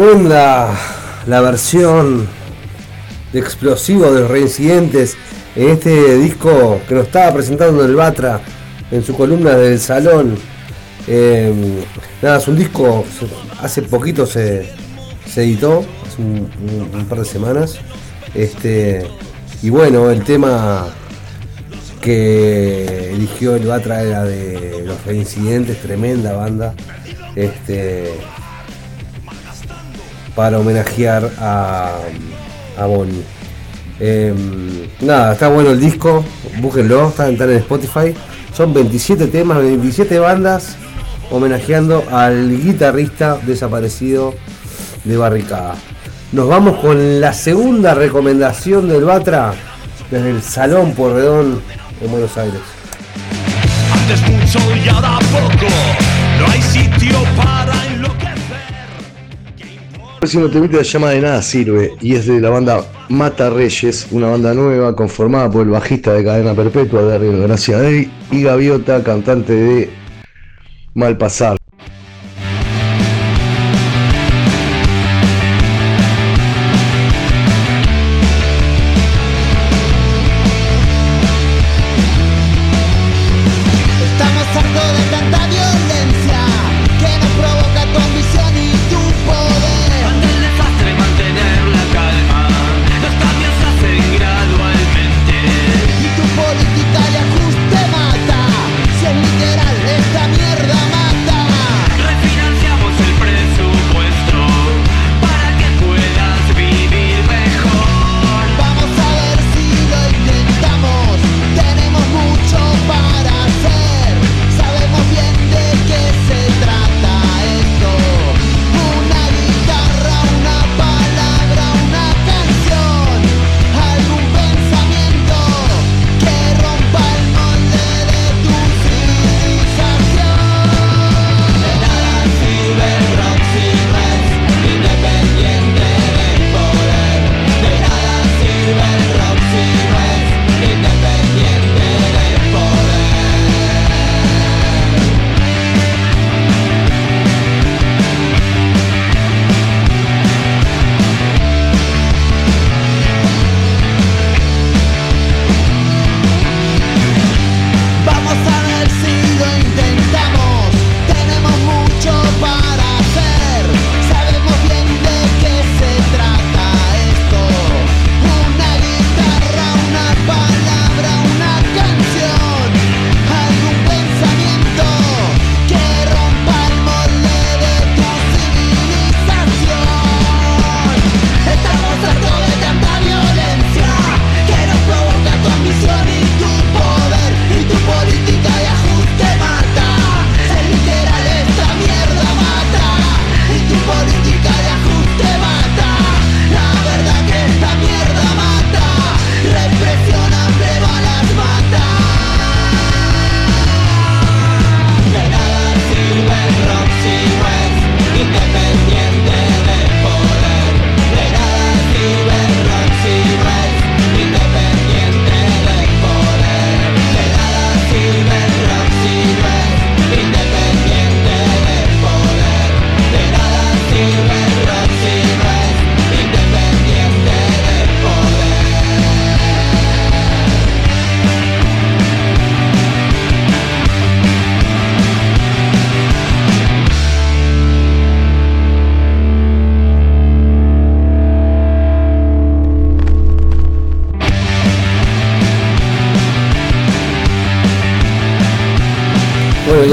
Tremenda la versión de explosivo de los reincidentes en este disco que nos estaba presentando el Batra en su columna del salón. Eh, nada, es un disco, hace poquito se, se editó, hace un, un- un par de semanas. Este, y bueno, el tema que eligió el Batra era de los reincidentes, tremenda banda. Este, para homenajear a, a Bonnie. Em, nada, está bueno el disco, búsquenlo, están en Spotify. Son 27 temas, 27 bandas homenajeando al guitarrista desaparecido de Barricada. Nos vamos con la segunda recomendación del Batra desde el Salón Porredón en Buenos Aires. Antes mucho y poco. No hay sitio para próximo temita se llama De Nada Sirve y es de la banda Mata Reyes, una banda nueva conformada por el bajista de Cadena Perpetua, Darío Gracia y Gaviota, cantante de Malpasar.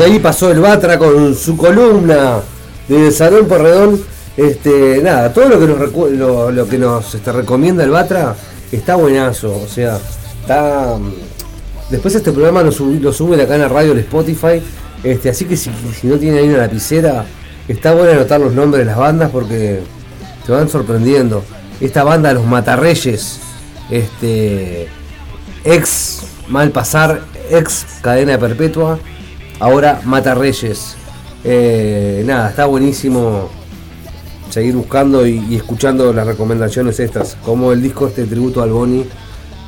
Ahí pasó el Batra con su columna del Salón Porredón. Este, nada, todo lo que nos lo, que nos este, recomienda el Batra está buenazo. O sea, está. mm, Después este programa lo, lo suben acá en la radio, el Spotify. Este, así que si, no tienen ahí una lapicera, está bueno anotar los nombres de las bandas porque te van sorprendiendo. Esta banda, los Matarreyes, este, ex Malpasar, ex Cadena Perpetua, ahora Mata Reyes. Eh, nada, está buenísimo seguir buscando y, escuchando las recomendaciones estas, como el disco este tributo al Boni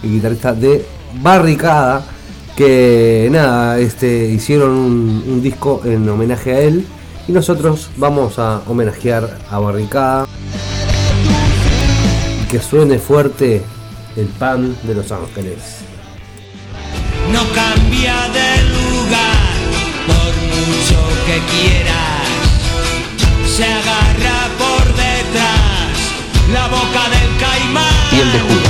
y guitarrista de Barricada, que nada, este, hicieron un, disco en homenaje a él y nosotros vamos a homenajear a Barricada. Que suene fuerte el pan de Los Ángeles. se agarra por detrás la boca del caimán. De.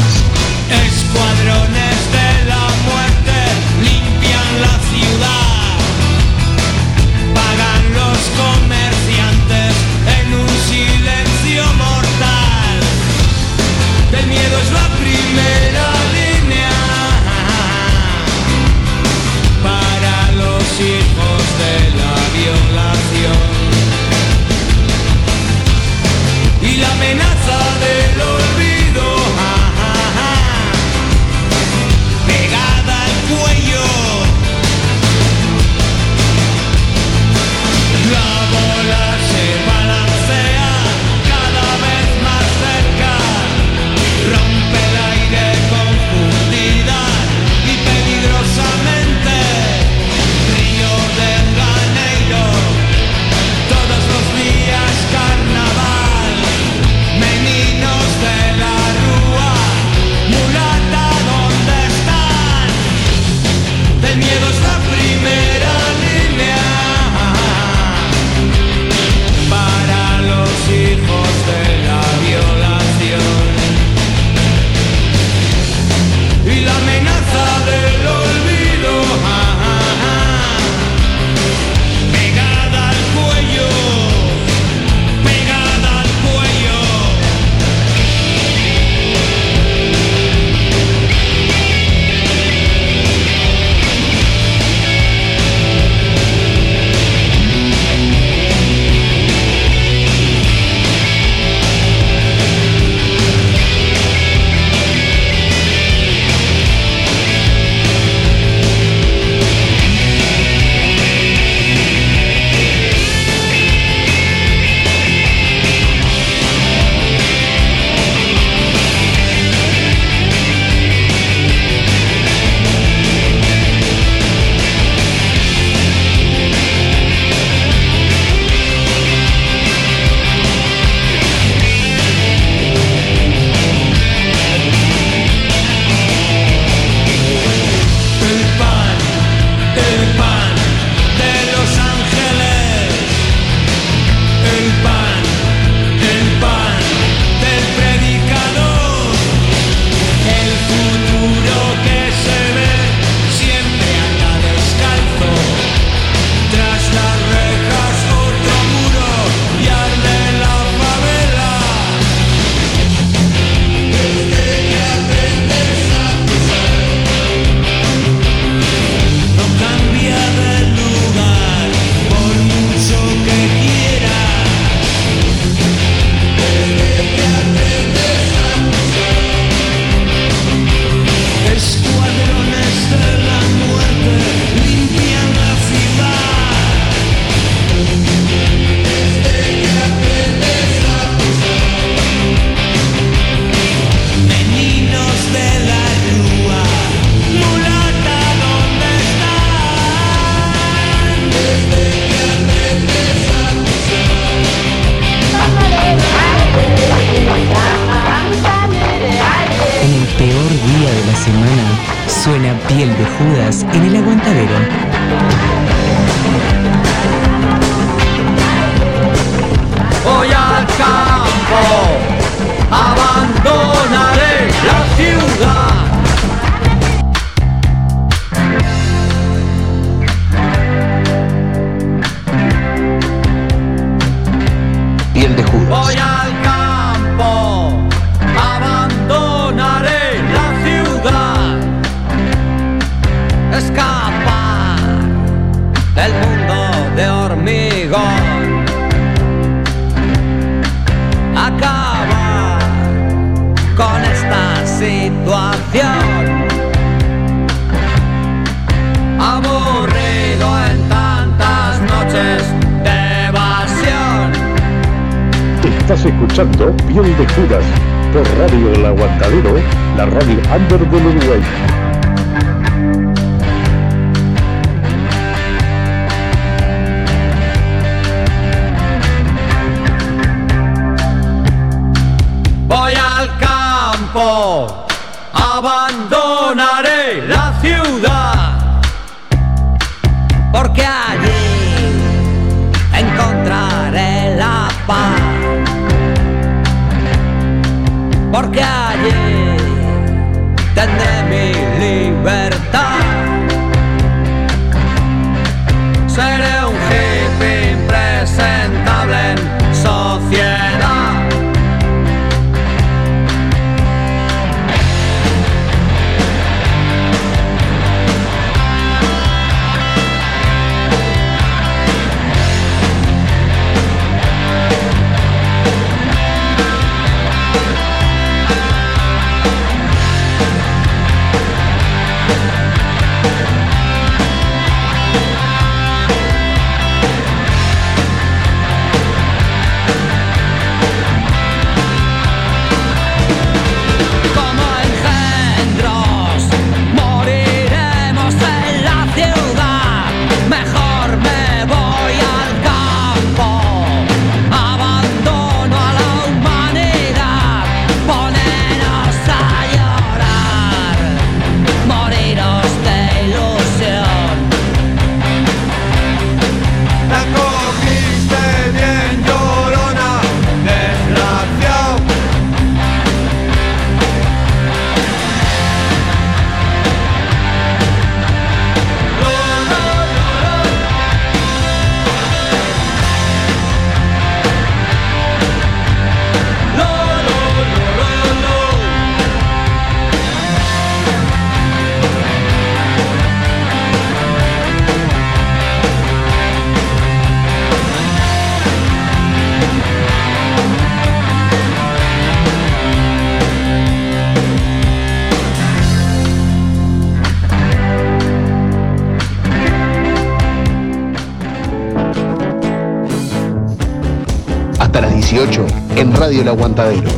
El Aguantadero.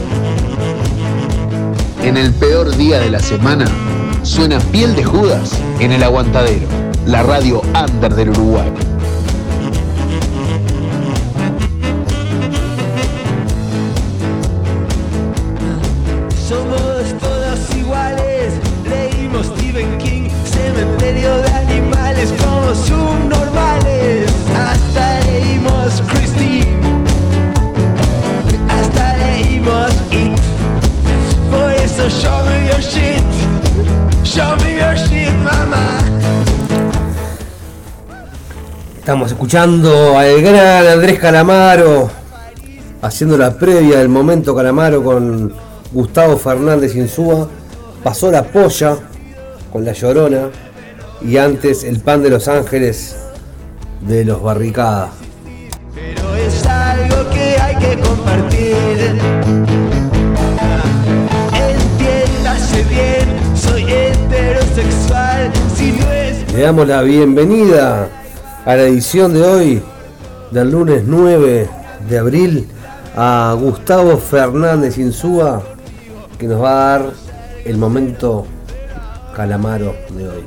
En el peor día de la semana suena Piel de Judas en El Aguantadero, la radio under del Uruguay. Estamos escuchando al gran Andrés Calamaro haciendo la previa del momento Calamaro con Gustavo Fernández Insúa. Pasó la polla con la llorona y antes el pan de los ángeles de los barricadas. Pero es algo que hay que compartir. Entiéndase bien, soy heterosexual. Si no es Le damos la bienvenida a la edición de hoy, del lunes 9 de abril, a Gustavo Fernández Insúa, que nos va a dar el momento calamaro de hoy.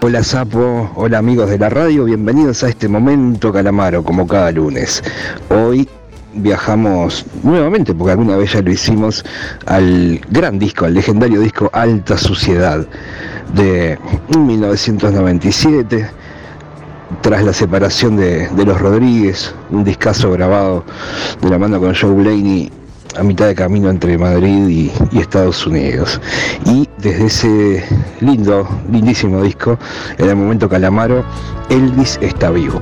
Hola Sapo, hola amigos de la radio, bienvenidos a este momento Calamaro, como cada lunes. Hoy viajamos nuevamente, porque alguna vez ya lo hicimos, al gran disco, al legendario disco Alta Suciedad de 1997, tras la separación de, los Rodríguez, un discazo grabado de la mano con Joe Blaney a mitad de camino entre Madrid y, y Estados Unidos. Y desde ese lindo, lindísimo disco, en el momento Calamaro, Elvis está vivo.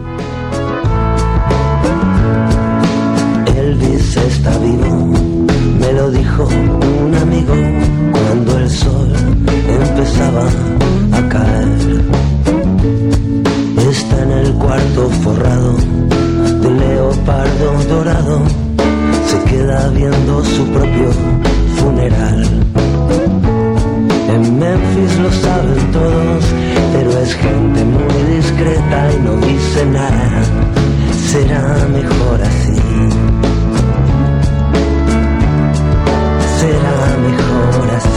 Está vivo, me lo dijo un amigo cuando el sol empezaba a caer. Está en el cuarto forrado de leopardo dorado, se queda viendo su propio funeral. En Memphis lo saben todos, pero es gente muy discreta y no dice nada. Será mejor así. Será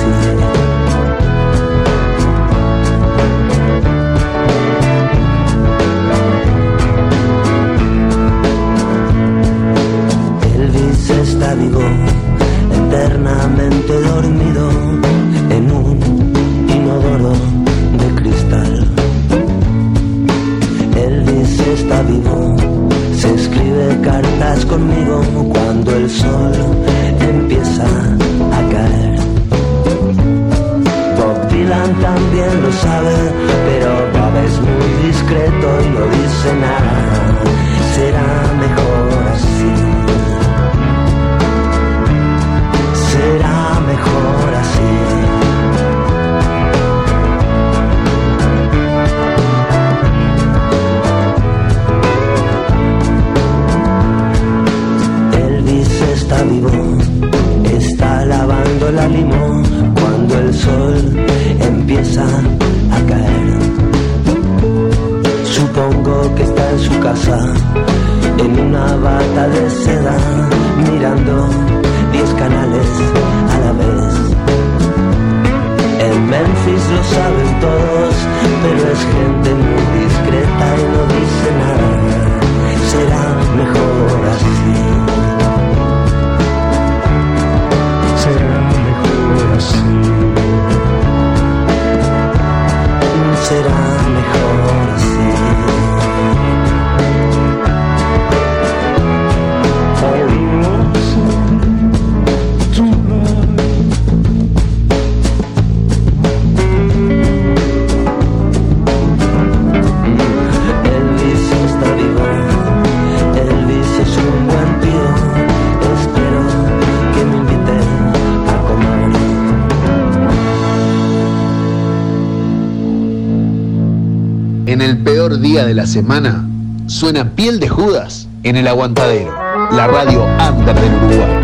semana, suena Piel de Judas en el Aguantadero, la radio under del Uruguay.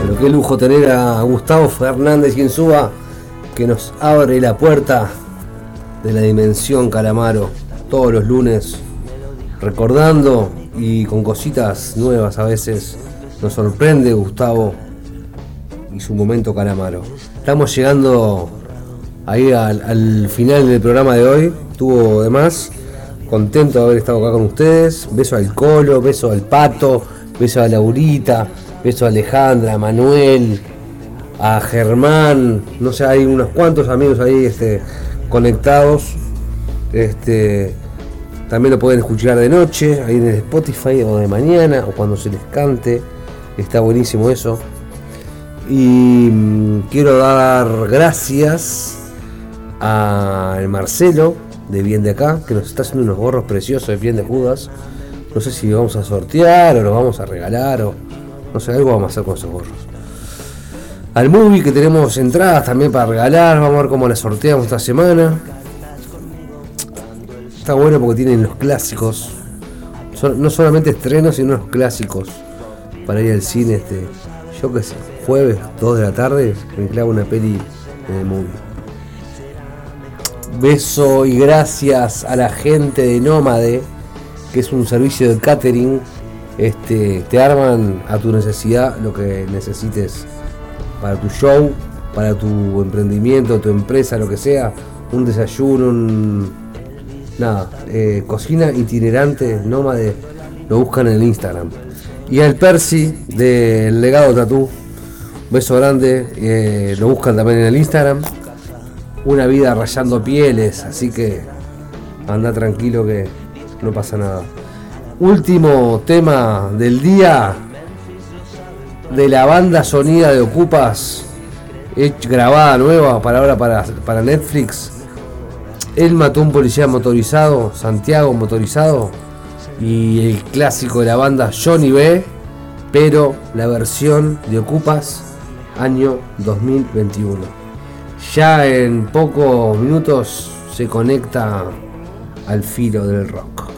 Pero qué lujo tener a Gustavo Fernández Insúa que nos abre la puerta de la dimensión Calamaro todos los lunes, recordando y con cositas nuevas a veces. Nos sorprende Gustavo y su momento Calamaro. Estamos llegando ahí al, al final del programa de hoy. Estuvo de más. Contento de haber estado acá con ustedes. Beso al Colo, beso al Pato, beso a Laurita, beso a Alejandra, a Manuel, a Germán. No sé, hay unos cuantos amigos ahí este, conectados. Este, también lo pueden escuchar de noche, ahí en Spotify, o de mañana, o cuando se les cante. Está buenísimo eso. Y mm, quiero dar gracias a el Marcelo de Bien de Acá, que nos está haciendo unos gorros preciosos de Bien de Judas. No sé si vamos a sortear o los vamos a regalar o no sé, algo vamos a hacer con esos gorros. Al movie que tenemos entradas también para regalar, vamos a ver cómo las sorteamos esta semana. Está bueno porque tienen los clásicos. Son- no solamente estrenos, sino los clásicos. Para ir al cine este. Yo que sé, jueves, 2 de la tarde, me clavo una peli en el movie. Beso y gracias a la gente de Nómade, que es un servicio de catering. Este, te arman a tu necesidad lo que necesites para tu show, para tu emprendimiento, tu empresa, lo que sea. Un desayuno, un, nada, eh, cocina itinerante, nómade, lo buscan en el Instagram. Y al Percy del legado Tatú, beso grande, eh, lo buscan también en el Instagram. Una vida rayando pieles, así que anda tranquilo que no pasa nada. Último tema del día de la banda sonida de Ocupas, grabada nueva para ahora para, para Netflix. Él mató a un policía motorizado, Santiago motorizado, y el clásico de la banda Johnny B, pero la versión de Ocupas año 2021. Ya en pocos minutos se conecta al filo del rock.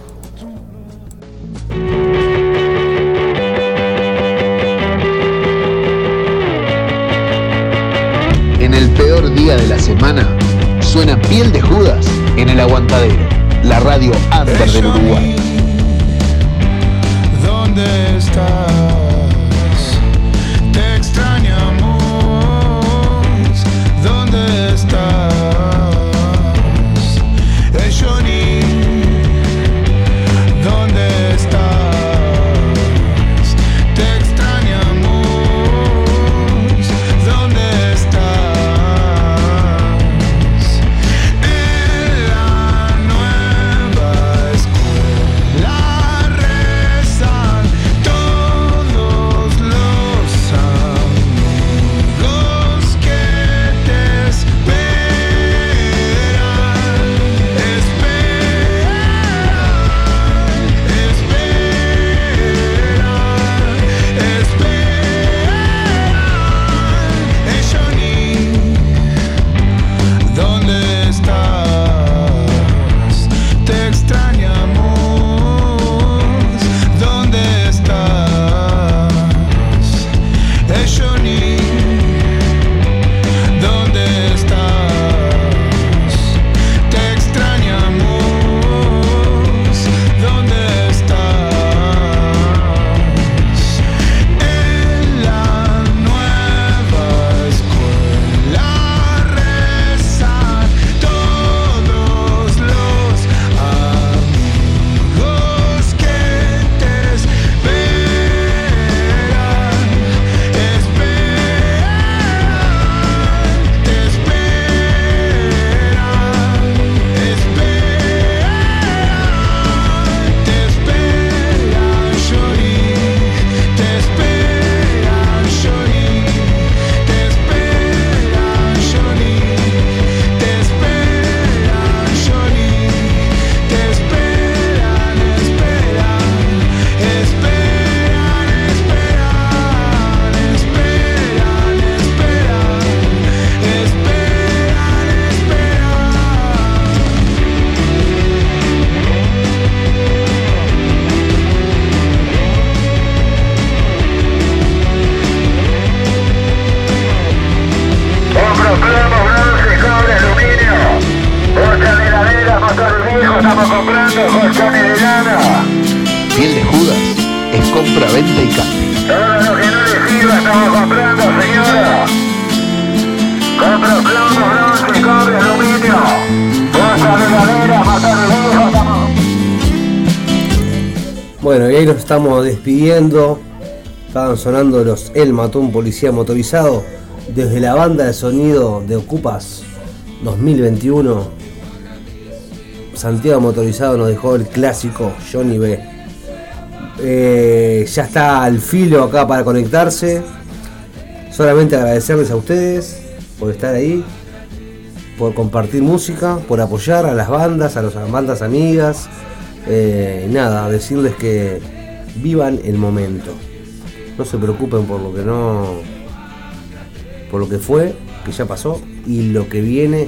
En el peor día de la semana, suena Piel de Judas en el Aguantadero, la radio under del Uruguay. ¿Dónde estás? Bueno, y ahí nos estamos despidiendo. Estaban sonando los El Matón Policía Motorizado desde la banda de sonido de Ocupas 2021. Santiago Motorizado nos dejó el clásico Johnny B. Eh, ya está al filo acá para conectarse. Solamente agradecerles a ustedes por estar ahí, por compartir música, por apoyar a las bandas, a las bandas amigas. Eh, nada, decirles que vivan el momento. No se preocupen por lo que no. por lo que fue, que ya pasó, y lo que viene,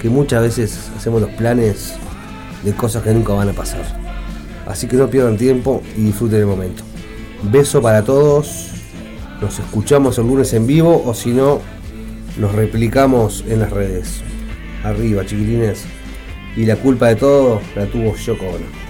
que muchas veces hacemos los planes de cosas que nunca van a pasar. Así que no pierdan tiempo y disfruten el momento. Beso para todos. Nos escuchamos el lunes en vivo o si no, nos replicamos en las redes. Arriba, chiquilines. Y la culpa de todo la tuvo Yoko Ono.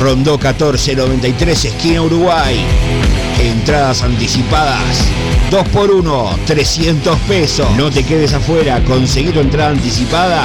Rondó 1493, esquina Uruguay. Entradas anticipadas. 2 por 1 300 pesos. No te quedes afuera, conseguí tu entrada anticipada